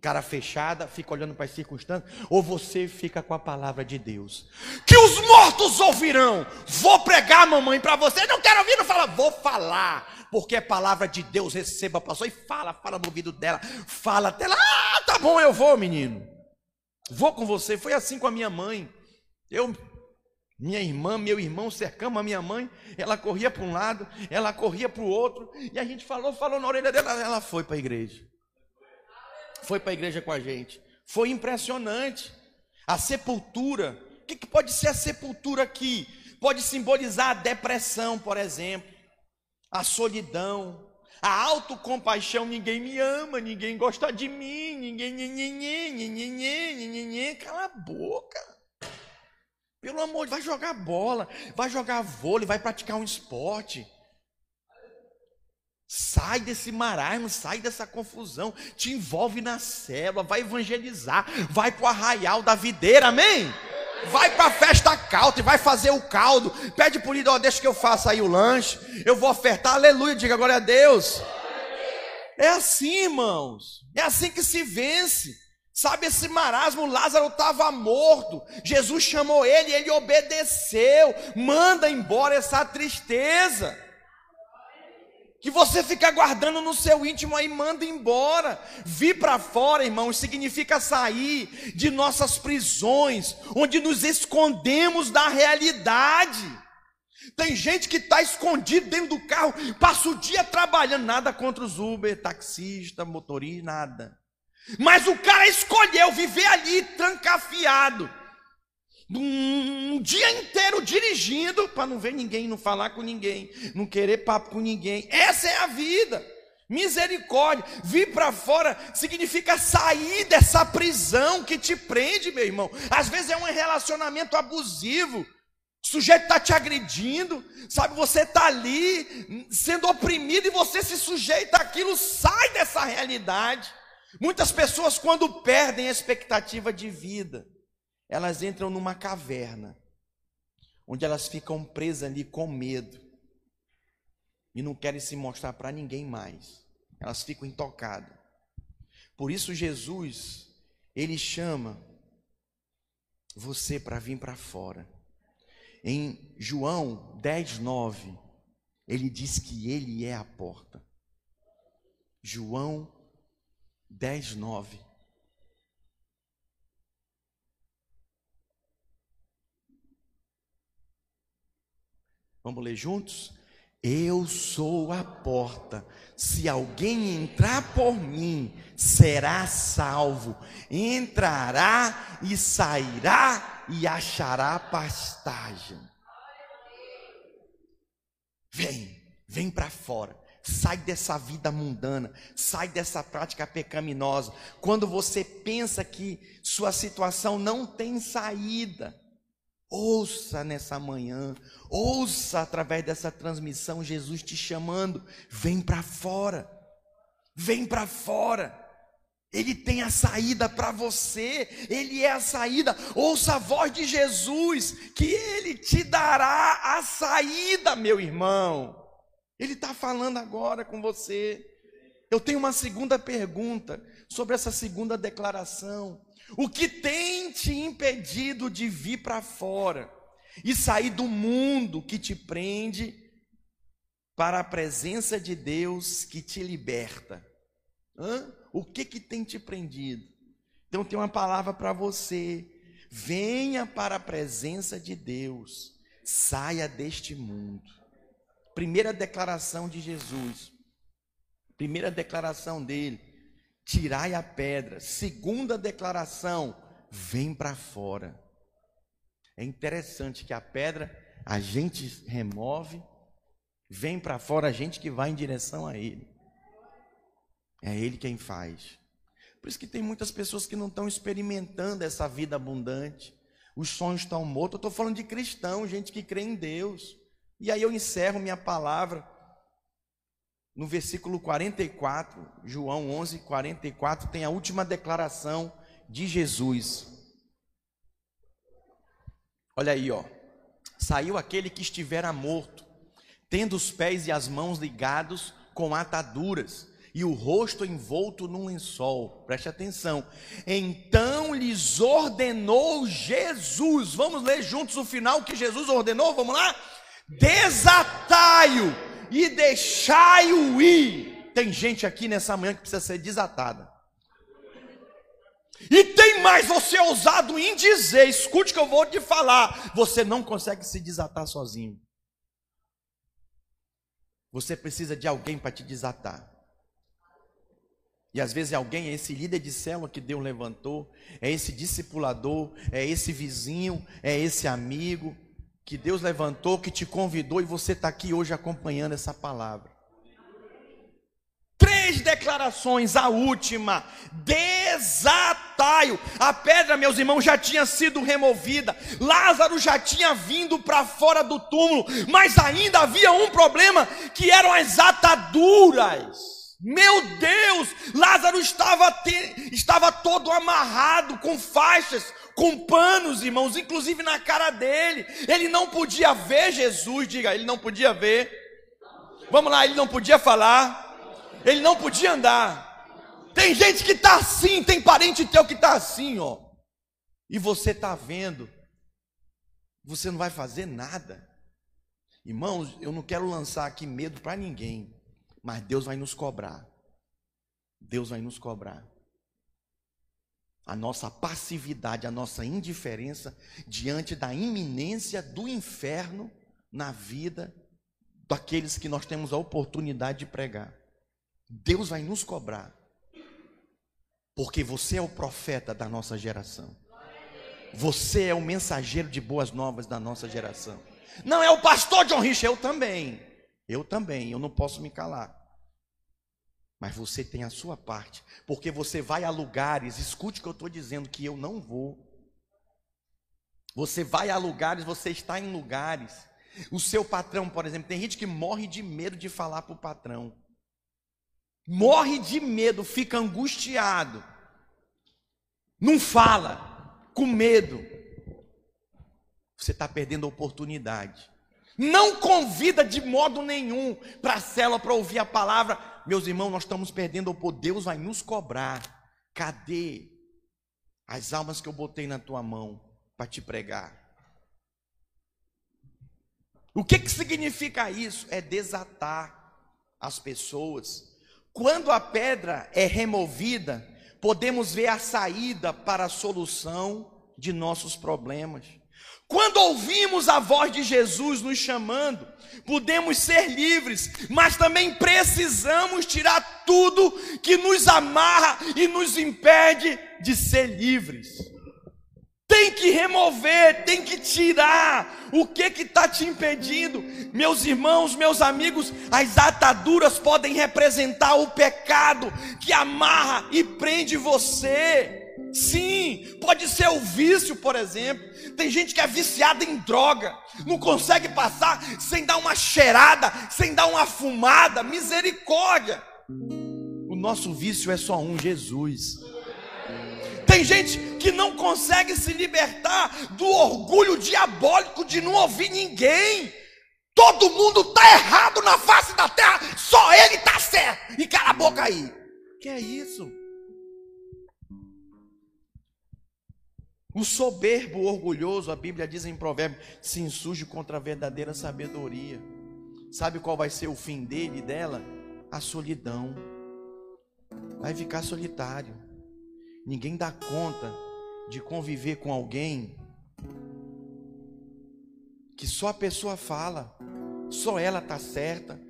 cara fechada, fica olhando para as circunstâncias, ou você fica com a palavra de Deus. Que os mortos ouvirão. Vou pregar, mamãe, para você. Não quero ouvir, não fala, vou falar. Porque é palavra de Deus, receba pastor e fala, fala no ouvido dela, fala até lá. Ah, tá bom, eu vou, menino. Vou com você. Foi assim com a minha mãe. Eu minha irmã, meu irmão cercamos a minha mãe, ela corria para um lado, ela corria para o outro, e a gente falou, falou na orelha dela, ela foi para a igreja foi para a igreja com a gente. Foi impressionante. A sepultura. O que, que pode ser a sepultura aqui? Pode simbolizar a depressão, por exemplo, a solidão, a autocompaixão. Ninguém me ama, ninguém gosta de mim, ninguém. Cala a boca. Pelo amor, vai jogar bola, vai jogar vôlei, vai praticar um esporte. Sai desse marasmo, sai dessa confusão, te envolve na célula, vai evangelizar, vai para o arraial da videira, amém? Vai para a festa caldo e vai fazer o caldo. Pede por líder, deixa que eu faça aí o lanche. Eu vou ofertar, aleluia, diga glória a Deus. É assim, irmãos. É assim que se vence. Sabe esse marasmo, Lázaro estava morto. Jesus chamou ele, ele obedeceu. Manda embora essa tristeza que você fica guardando no seu íntimo aí, manda embora. Vir para fora, irmãos, significa sair de nossas prisões, onde nos escondemos da realidade. Tem gente que está escondido dentro do carro, passa o dia trabalhando, nada contra os Uber, taxista, motorista, nada. Mas o cara escolheu viver ali trancafiado um dia inteiro dirigindo para não ver ninguém, não falar com ninguém, não querer papo com ninguém. Essa é a vida. Misericórdia. Vir para fora significa sair dessa prisão que te prende, meu irmão. Às vezes é um relacionamento abusivo. O sujeito está te agredindo, sabe? Você está ali sendo oprimido e você se sujeita àquilo, sai dessa realidade. Muitas pessoas, quando perdem a expectativa de vida, elas entram numa caverna, onde elas ficam presas ali com medo e não querem se mostrar para ninguém mais. Elas ficam intocadas. Por isso Jesus, ele chama você para vir para fora. Em João 10, 9, ele diz que ele é a porta. João 10, 9. Vamos ler juntos? Eu sou a porta. Se alguém entrar por mim, será salvo. Entrará e sairá e achará pastagem. Vem, vem para fora. Sai dessa vida mundana, sai dessa prática pecaminosa. Quando você pensa que sua situação não tem saída, Ouça nessa manhã, ouça através dessa transmissão Jesus te chamando, vem para fora. Vem para fora. Ele tem a saída para você, Ele é a saída. Ouça a voz de Jesus, que Ele te dará a saída, meu irmão. Ele está falando agora com você. Eu tenho uma segunda pergunta sobre essa segunda declaração. O que tem te impedido de vir para fora e sair do mundo que te prende para a presença de Deus que te liberta? Hã? O que que tem te prendido? Então tem uma palavra para você. Venha para a presença de Deus. Saia deste mundo. Primeira declaração de Jesus. Primeira declaração dele tirai a pedra. Segunda declaração, vem para fora. É interessante que a pedra a gente remove, vem para fora a gente que vai em direção a ele. É ele quem faz. Por isso que tem muitas pessoas que não estão experimentando essa vida abundante. Os sonhos estão mortos. Eu estou falando de cristão, gente que crê em Deus. E aí eu encerro minha palavra no versículo 44, João 11, 44, tem a última declaração de Jesus. Olha aí, ó. Saiu aquele que estivera morto, tendo os pés e as mãos ligados com ataduras e o rosto envolto num lençol. Preste atenção. Então lhes ordenou Jesus. Vamos ler juntos o final que Jesus ordenou? Vamos lá? Desatai-o e deixai-o ir. Tem gente aqui nessa manhã que precisa ser desatada. E tem mais, você é ousado em dizer, escute que eu vou te falar. Você não consegue se desatar sozinho. Você precisa de alguém para te desatar. E às vezes alguém é esse líder de célula que Deus levantou, é esse discipulador, é esse vizinho, é esse amigo que Deus levantou, que te convidou e você está aqui hoje acompanhando essa palavra. Três declarações, a última, desataio. A pedra, meus irmãos, já tinha sido removida, Lázaro já tinha vindo para fora do túmulo, mas ainda havia um problema que eram as ataduras. Meu Deus, Lázaro estava, te, estava todo amarrado com faixas, com panos, irmãos, inclusive na cara dele. Ele não podia ver Jesus, diga, ele não podia ver. Vamos lá, ele não podia falar ele não podia andar. Tem gente que está assim, tem parente teu que está assim, ó. E você está vendo, você não vai fazer nada. Irmãos, eu não quero lançar aqui medo para ninguém, mas Deus vai nos cobrar. Deus vai nos cobrar. A nossa passividade, a nossa indiferença diante da iminência do inferno na vida daqueles que nós temos a oportunidade de pregar. Deus vai nos cobrar. Porque você é o profeta da nossa geração. Você é o mensageiro de boas novas da nossa geração. Não é o pastor John Rich, eu também. Eu também, eu não posso me calar. Mas você tem a sua parte, porque você vai a lugares, escute o que eu estou dizendo, que eu não vou. Você vai a lugares, você está em lugares. O seu patrão, por exemplo, tem gente que morre de medo de falar para o patrão morre de medo, fica angustiado, não fala, com medo, você está perdendo a oportunidade. Não convida de modo nenhum para a célula para ouvir a palavra. Meus irmãos, nós estamos perdendo o poder. Deus vai nos cobrar. Cadê as almas que eu botei na tua mão para te pregar? O que, que significa isso? É desatar as pessoas quando a pedra é removida, podemos ver a saída para a solução de nossos problemas. Quando ouvimos a voz de Jesus nos chamando, podemos ser livres, mas também precisamos tirar tudo que nos amarra e nos impede de ser livres. Tem que remover, tem que tirar o que que está te impedindo, meus irmãos, meus amigos. As ataduras podem representar o pecado que amarra e prende você. Sim, pode ser o vício, por exemplo. Tem gente que é viciada em droga, não consegue passar sem dar uma cheirada, sem dar uma fumada. Misericórdia. O nosso vício é só um, Jesus. Tem gente que não consegue se libertar do orgulho diabólico de não ouvir ninguém. Todo mundo está errado na face da terra, só ele está certo. E cala a boca aí. Que é isso? O soberbo, orgulhoso, a Bíblia diz em Provérbio, se insurge contra a verdadeira sabedoria. Sabe qual vai ser o fim dele e dela? A solidão. Vai ficar solitário. Ninguém dá conta de conviver com alguém que só a pessoa fala, só ela está certa,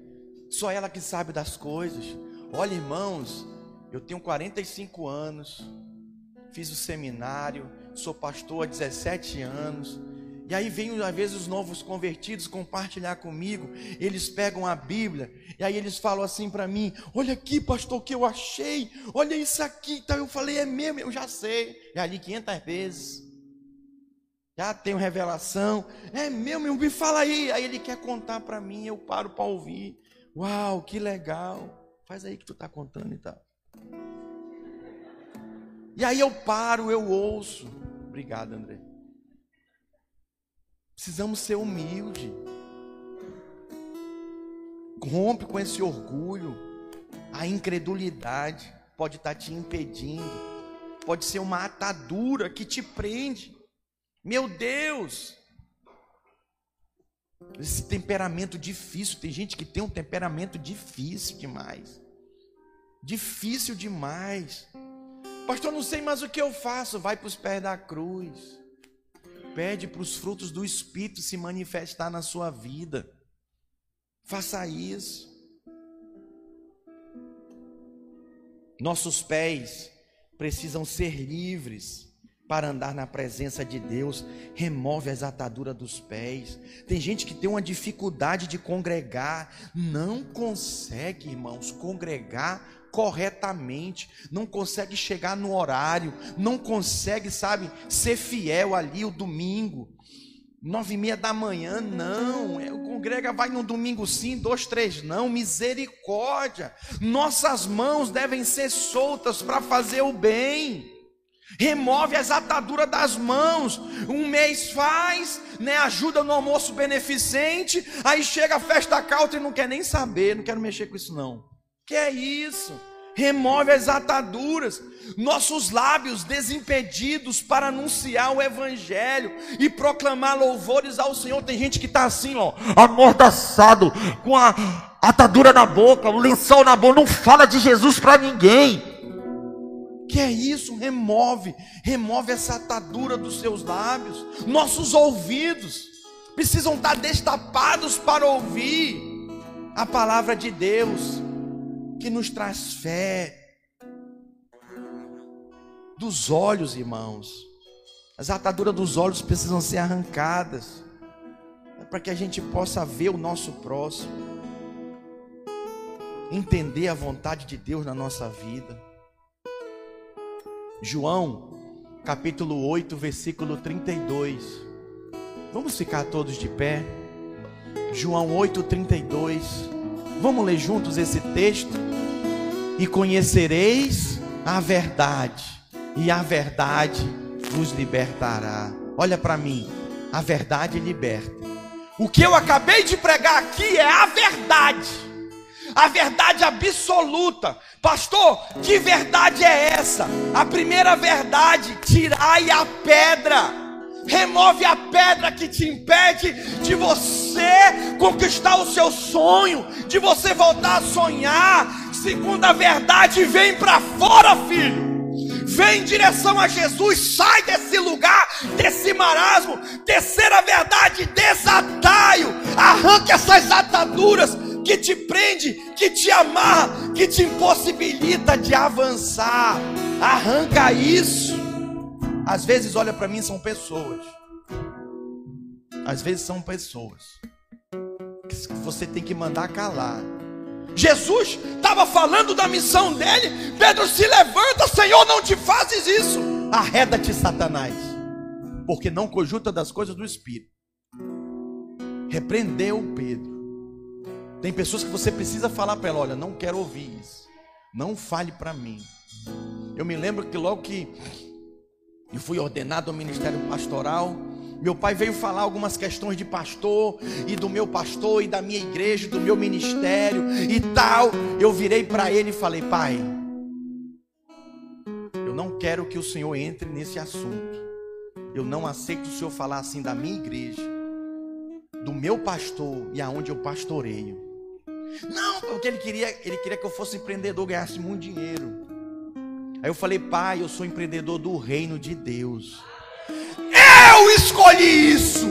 só ela que sabe das coisas. Olha, irmãos, eu tenho 45 anos, fiz o seminário, sou pastor há 17 anos, e aí vem às vezes os novos convertidos compartilhar comigo. Eles pegam a Bíblia e aí eles falam assim para mim: "Olha aqui, pastor, o que eu achei. Olha isso aqui". Então eu falei: "É mesmo, eu já sei". Já li 500 vezes. Já tenho revelação. É mesmo, me fala aí. Aí ele quer contar para mim, eu paro para ouvir. Uau, que legal. Faz aí que tu tá contando e tal. E aí eu paro, eu ouço. Obrigado, André. Precisamos ser humilde. Rompe com esse orgulho. A incredulidade pode estar te impedindo. Pode ser uma atadura que te prende. Meu Deus! Esse temperamento difícil, tem gente que tem um temperamento difícil demais. Difícil demais. Pastor, não sei mais o que eu faço. Vai para os pés da cruz. Pede para os frutos do Espírito se manifestar na sua vida. Faça isso. Nossos pés precisam ser livres para andar na presença de Deus. Remove as ataduras dos pés. Tem gente que tem uma dificuldade de congregar, não consegue, irmãos, congregar corretamente, não consegue chegar no horário, não consegue, sabe, ser fiel ali o domingo. Nove e meia da manhã, não. É, o congrega vai no domingo sim, dois, três, não. Misericórdia. Nossas mãos devem ser soltas para fazer o bem. Remove as ataduras das mãos. Um mês faz, né? Ajuda no almoço beneficente. Aí chega a festa cauta e não quer nem saber. Não quero mexer com isso, não. Que é isso? Remove as ataduras, nossos lábios desimpedidos para anunciar o Evangelho e proclamar louvores ao Senhor. Tem gente que está assim, ó, amordaçado, com a atadura na boca, o lençol na boca, não fala de Jesus para ninguém. Que é isso? Remove, remove essa atadura dos seus lábios. Nossos ouvidos precisam estar destapados para ouvir a palavra de Deus que nos traz fé. Dos olhos, irmãos. As ataduras dos olhos precisam ser arrancadas para que a gente possa ver o nosso próximo, entender a vontade de Deus na nossa vida. João, capítulo 8, versículo 32. Vamos ficar todos de pé. João 8, 32. Vamos ler juntos esse texto? E conhecereis a verdade, e a verdade vos libertará. Olha para mim, a verdade liberta. O que eu acabei de pregar aqui é a verdade, a verdade absoluta. Pastor, que verdade é essa? A primeira verdade: tirai a pedra remove a pedra que te impede de você conquistar o seu sonho, de você voltar a sonhar. Segunda verdade, vem para fora, filho. Vem em direção a Jesus, sai desse lugar, desse marasmo. Terceira verdade, desataio. Arranque essas ataduras que te prende, que te amarra, que te impossibilita de avançar. Arranca isso. Às vezes, olha para mim, são pessoas. Às vezes são pessoas que você tem que mandar calar. Jesus estava falando da missão dele. Pedro se levanta, Senhor, não te fazes isso. Arreda-te, Satanás, porque não cojuta das coisas do Espírito. Repreendeu Pedro. Tem pessoas que você precisa falar para ela: olha, não quero ouvir isso. Não fale para mim. Eu me lembro que logo que e fui ordenado ao ministério pastoral. Meu pai veio falar algumas questões de pastor e do meu pastor e da minha igreja, do meu ministério e tal. Eu virei para ele e falei: "Pai, eu não quero que o Senhor entre nesse assunto. Eu não aceito o Senhor falar assim da minha igreja, do meu pastor e aonde eu pastoreio. Não, porque ele queria, ele queria que eu fosse empreendedor, ganhasse muito dinheiro. Aí eu falei, pai, eu sou empreendedor do reino de Deus. Eu escolhi isso.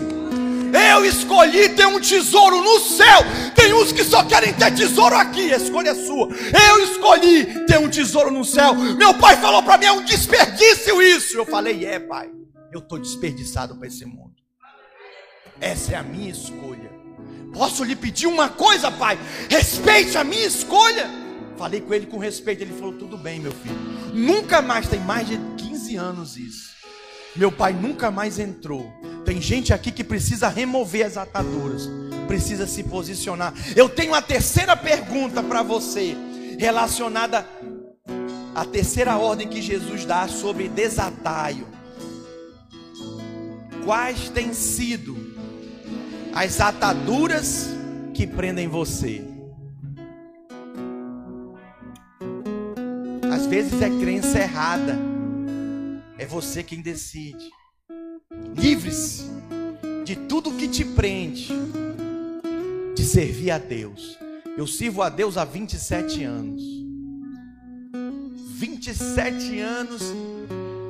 Eu escolhi ter um tesouro no céu. Tem uns que só querem ter tesouro aqui. A escolha é sua. Eu escolhi ter um tesouro no céu. Meu pai falou para mim: é um desperdício isso. Eu falei: é, pai. Eu estou desperdiçado para esse mundo. Essa é a minha escolha. Posso lhe pedir uma coisa, pai? Respeite a minha escolha. Falei com ele com respeito. Ele falou: Tudo bem, meu filho. Nunca mais, tem mais de 15 anos isso. Meu pai nunca mais entrou. Tem gente aqui que precisa remover as ataduras, precisa se posicionar. Eu tenho a terceira pergunta para você, relacionada à terceira ordem que Jesus dá sobre desataio. Quais têm sido as ataduras que prendem você? Vezes é crença errada. É você quem decide. Livre-se de tudo que te prende de servir a Deus. Eu sirvo a Deus há 27 anos. 27 anos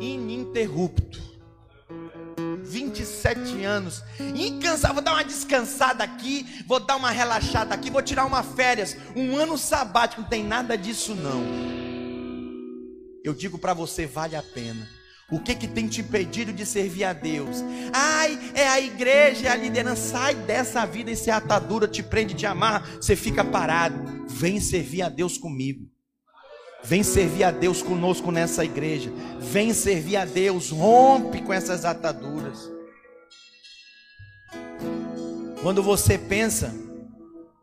ininterrupto. 27 anos, incansável. Vou dar uma descansada aqui, vou dar uma relaxada aqui, vou tirar uma férias, um ano sabático. Não tem nada disso, não. Eu digo para você, vale a pena. O que que tem te impedido de servir a Deus? Ai, é a igreja, é a liderança. Sai dessa vida, esse atadura te prende, te amarra, você fica parado. Vem servir a Deus comigo. Vem servir a Deus conosco nessa igreja. Vem servir a Deus. Rompe com essas ataduras. Quando você pensa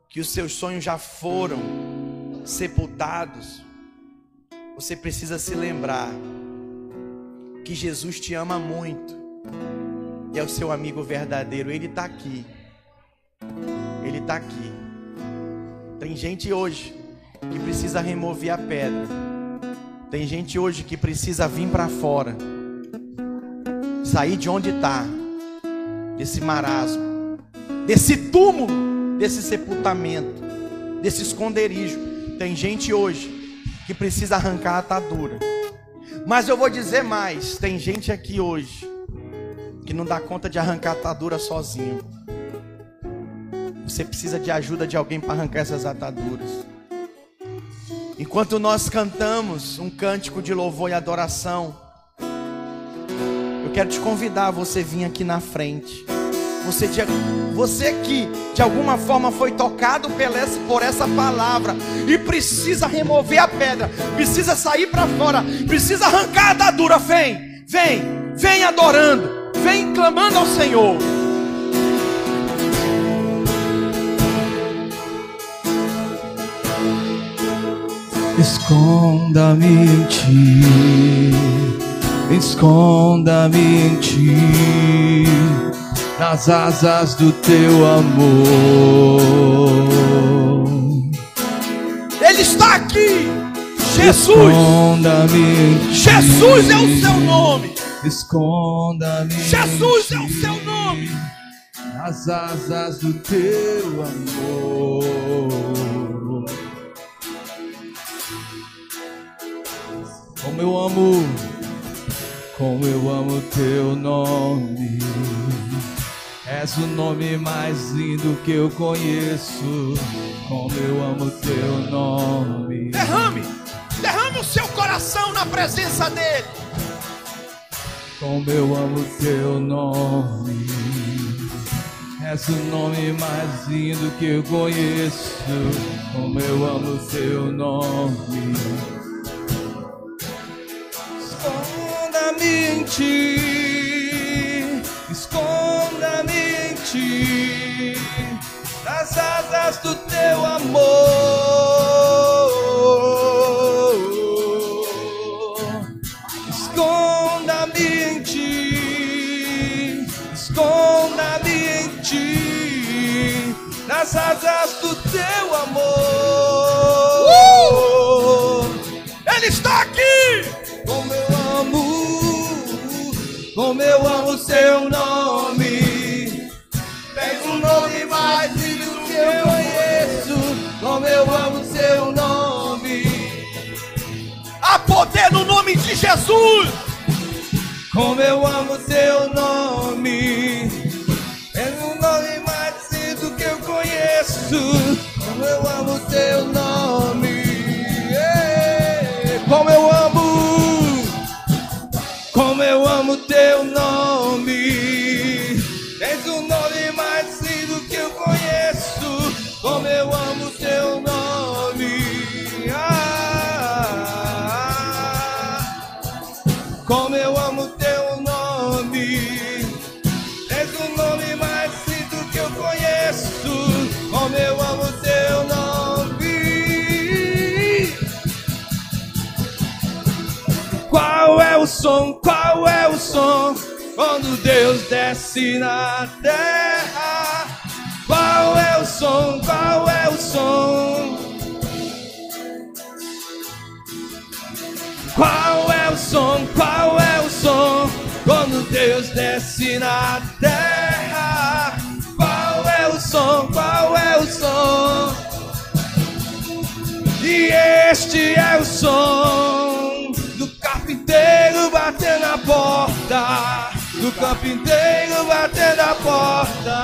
que os seus sonhos já foram sepultados, você precisa se lembrar que Jesus te ama muito e é o seu amigo verdadeiro. Ele está aqui. Ele está aqui. Tem gente hoje que precisa remover a pedra. Tem gente hoje que precisa vir para fora, sair de onde está, desse marasmo, desse túmulo, desse sepultamento, desse esconderijo. Tem gente hoje que precisa arrancar a atadura. Mas eu vou dizer mais: tem gente aqui hoje que não dá conta de arrancar a atadura sozinho. Você precisa de ajuda de alguém para arrancar essas ataduras. Enquanto nós cantamos um cântico de louvor e adoração, eu quero te convidar a você vir aqui na frente. Você, você que de alguma forma foi tocado por essa palavra e precisa remover a pedra, precisa sair para fora, precisa arrancar a atadura, vem, vem, vem adorando, vem clamando ao Senhor. Esconda-me em ti, esconda-me em ti nas asas do teu amor. Ele está aqui. Jesus. Esconda-me. Jesus é o seu nome. Esconda-me. Jesus é o seu nome. Nas asas do teu amor. Como eu amo, como eu amo teu nome. És o nome mais lindo que eu conheço. Como eu amo teu nome. Derrame, derrame o seu coração na presença dele. Como eu amo teu nome. És o nome mais lindo que eu conheço. Como eu amo teu nome. Esconda-me em ti. Esconda-me ti, nas asas do teu amor. Esconda-me em ti, esconda-me em ti, nas asas do teu amor. Como eu amo seu nome nome mais lindo que eu conheço. Como eu amo seu nome. Há poder no nome de Jesus. Como eu amo seu nome. É o nome mais lindo que eu conheço. Como eu amo seu nome. Como eu amo. Como eu amo teu nome. Quando Deus desce na terra, qual é o som? Qual é o som? Qual é o som? Qual é o som? Quando Deus desce na terra, qual é o som? Qual é o som? E este é o som do carpinteiro batendo na porta. Do carpinteiro batendo a porta.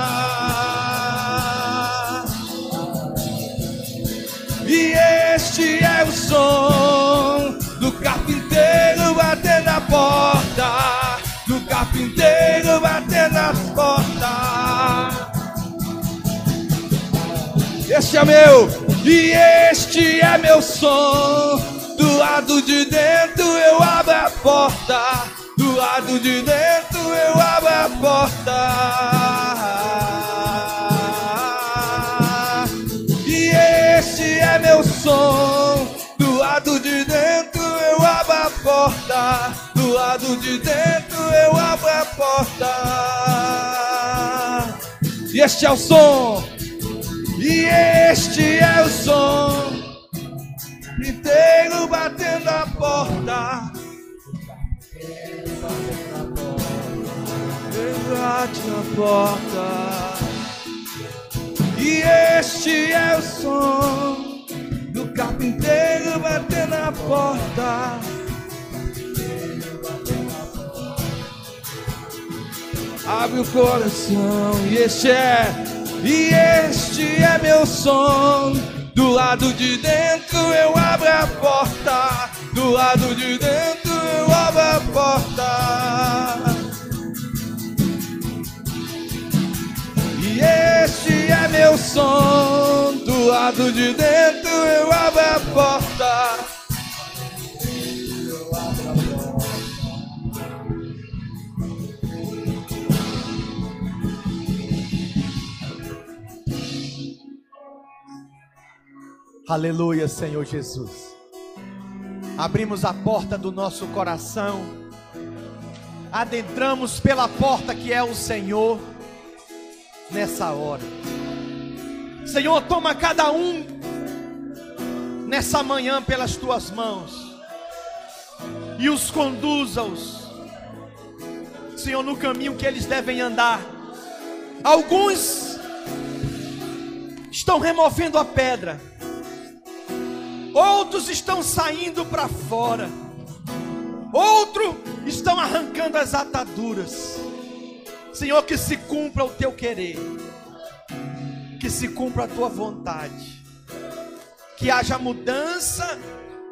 E este é o som do carpinteiro batendo a porta, do carpinteiro batendo as portas. Este é meu, e este é meu som. Do lado de dentro eu abro a porta, do lado de dentro eu abro a porta. E este é meu som. Do lado de dentro eu abro a porta, do lado de dentro eu abro a porta. E este é o som, e este é o som, inteiro batendo a porta. Bate a porta. E este é o som do carpinteiro batendo a porta. Abre o coração e este é, e este é meu som. Do lado de dentro eu abro a porta, do lado de dentro eu abro a porta. E este é meu som, do lado de dentro eu abro a porta. Aleluia, Senhor Jesus. Abrimos a porta do nosso coração, adentramos pela porta que é o Senhor, nessa hora. Senhor, toma cada um nessa manhã pelas tuas mãos e os conduza-os, Senhor, no caminho que eles devem andar. Alguns estão removendo a pedra outros estão saindo para fora, outros estão arrancando as ataduras. Senhor, que se cumpra o teu querer, que se cumpra a tua vontade, que haja mudança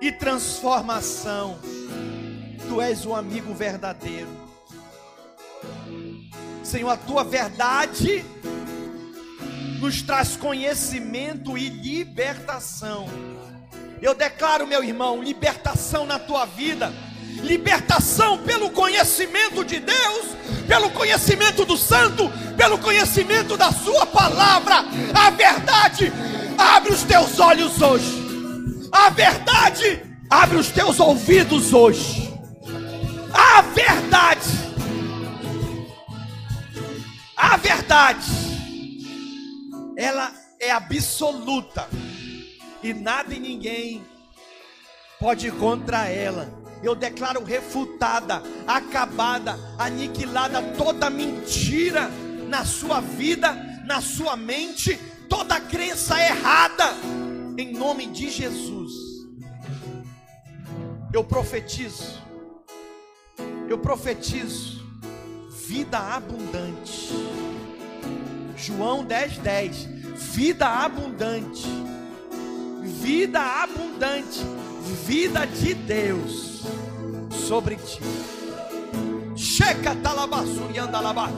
e transformação. Tu és o amigo verdadeiro. Senhor, a tua verdade nos traz conhecimento e libertação. Eu declaro, meu irmão, libertação na tua vida. Libertação pelo conhecimento de Deus, pelo conhecimento do Santo, pelo conhecimento da Sua palavra. A verdade abre os teus olhos hoje. A verdade abre os teus ouvidos hoje. A verdade, a verdade, ela é absoluta e nada e ninguém pode ir contra ela. Eu declaro refutada, acabada, aniquilada toda mentira na sua vida, na sua mente, toda crença errada, em nome de Jesus. Eu profetizo, eu profetizo vida abundante. João 10, 10, vida abundante vida abundante, vida de Deus sobre ti. Checa talabasurianda labá.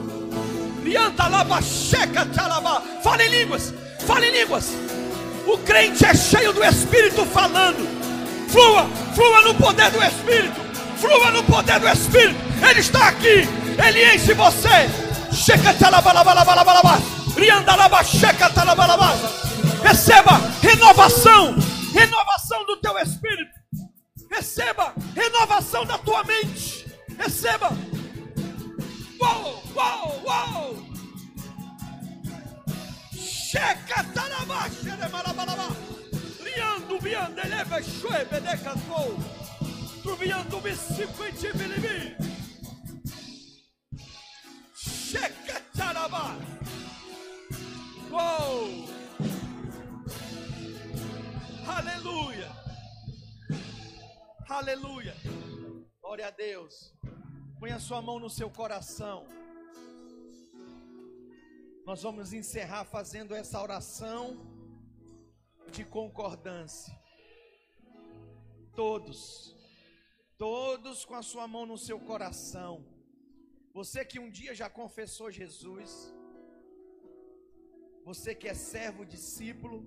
Rianta laba, checa talabá. Fala em línguas, fala em línguas. O crente é cheio do Espírito falando. Flua, flua no poder do Espírito. Flua no poder do Espírito. Ele está aqui. Ele enche você. Checa talabalabalabalabalabá. Rianda laba, checa talabalabá. Receba renovação, renovação do teu espírito. Receba renovação da tua mente. Receba. Uou, uou, uou. Checa tá talabaxa de né, marabalabá. Liando viande leve chuebe de cantou. Truviando e bilibi. Checa tá talabaxa. Uou. Aleluia. Glória a Deus. Põe a sua mão no seu coração. Nós vamos encerrar fazendo essa oração de concordância. Todos, todos com a sua mão no seu coração. Você que um dia já confessou Jesus, você que é servo, discípulo,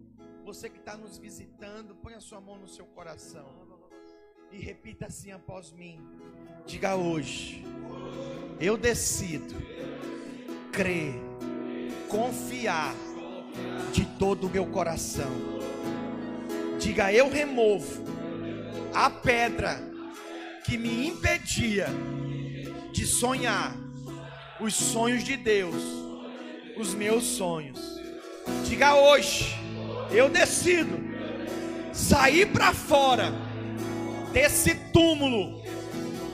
você que está nos visitando, põe a sua mão no seu coração e repita assim após mim. Diga hoje, eu decido crer, confiar de todo o meu coração. Diga, eu removo a pedra que me impedia de sonhar os sonhos de Deus, os meus sonhos. Diga hoje, eu decido sair para fora desse túmulo,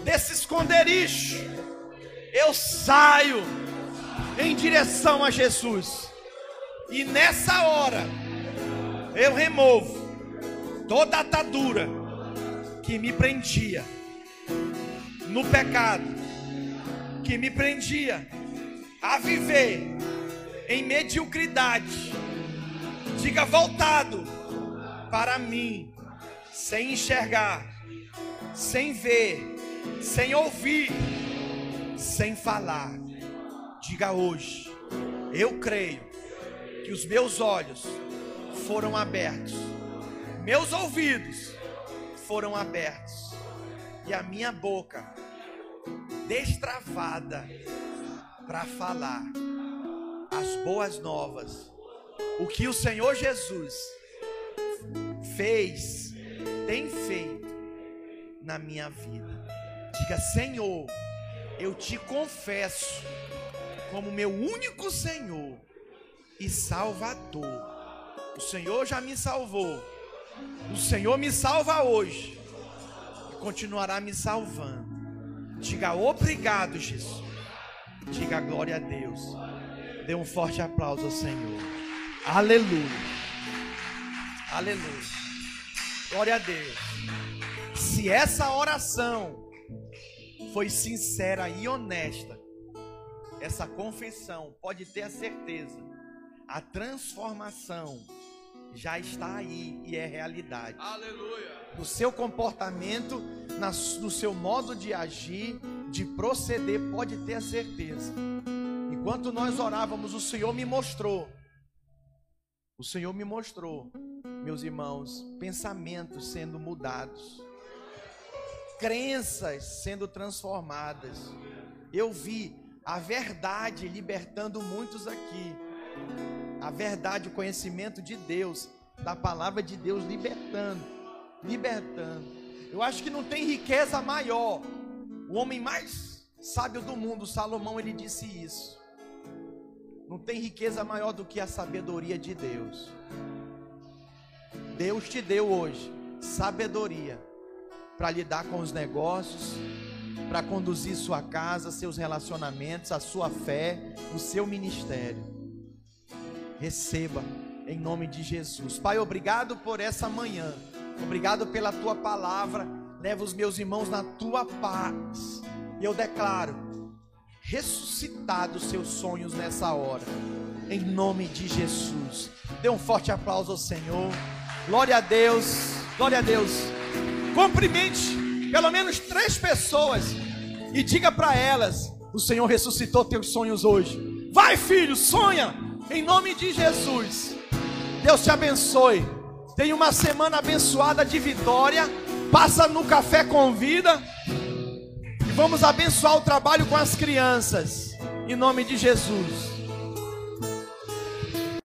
desse esconderijo. Eu saio em direção a Jesus. E nessa hora eu removo toda atadura que me prendia no pecado, que me prendia a viver em mediocridade. Diga voltado para mim, sem enxergar, sem ver, sem ouvir, sem falar. Diga hoje, eu creio que os meus olhos foram abertos, meus ouvidos foram abertos e a minha boca destravada para falar as boas novas. O que o Senhor Jesus fez, tem feito na minha vida. Diga, Senhor, eu te confesso como meu único Senhor e Salvador. O Senhor já me salvou. O Senhor me salva hoje e continuará me salvando. Diga obrigado, Jesus. Diga glória a Deus. Dê um forte aplauso ao Senhor. Aleluia. Aleluia. Glória a Deus. Se essa oração foi sincera e honesta, essa confissão, pode ter a certeza, a transformação já está aí e é realidade. Aleluia. No seu comportamento, no seu modo de agir, de proceder, pode ter a certeza. Enquanto nós orávamos, o Senhor me mostrou. O Senhor me mostrou, meus irmãos, pensamentos sendo mudados crenças sendo transformadas. Eu vi a verdade libertando muitos aqui. A verdade, o conhecimento de Deus, da palavra de Deus libertando, libertando. Eu acho que não tem riqueza maior. O homem mais sábio do mundo, Salomão, ele disse isso. Não tem riqueza maior do que a sabedoria de Deus. Deus te deu hoje sabedoria para lidar com os negócios, para conduzir sua casa, seus relacionamentos, a sua fé, o seu ministério. Receba em nome de Jesus. Pai, obrigado por essa manhã. Obrigado pela tua palavra. Leva os meus irmãos na tua paz. E eu declaro ressuscitados seus sonhos nessa hora. Em nome de Jesus. Dê um forte aplauso ao Senhor. Glória a Deus. Glória a Deus. Cumprimente pelo menos três pessoas e diga para elas: o Senhor ressuscitou teus sonhos hoje. Vai, filho, sonha em nome de Jesus. Deus te abençoe. Tenha uma semana abençoada de vitória. Passa no café com vida. Vamos abençoar o trabalho com as crianças. Em nome de Jesus.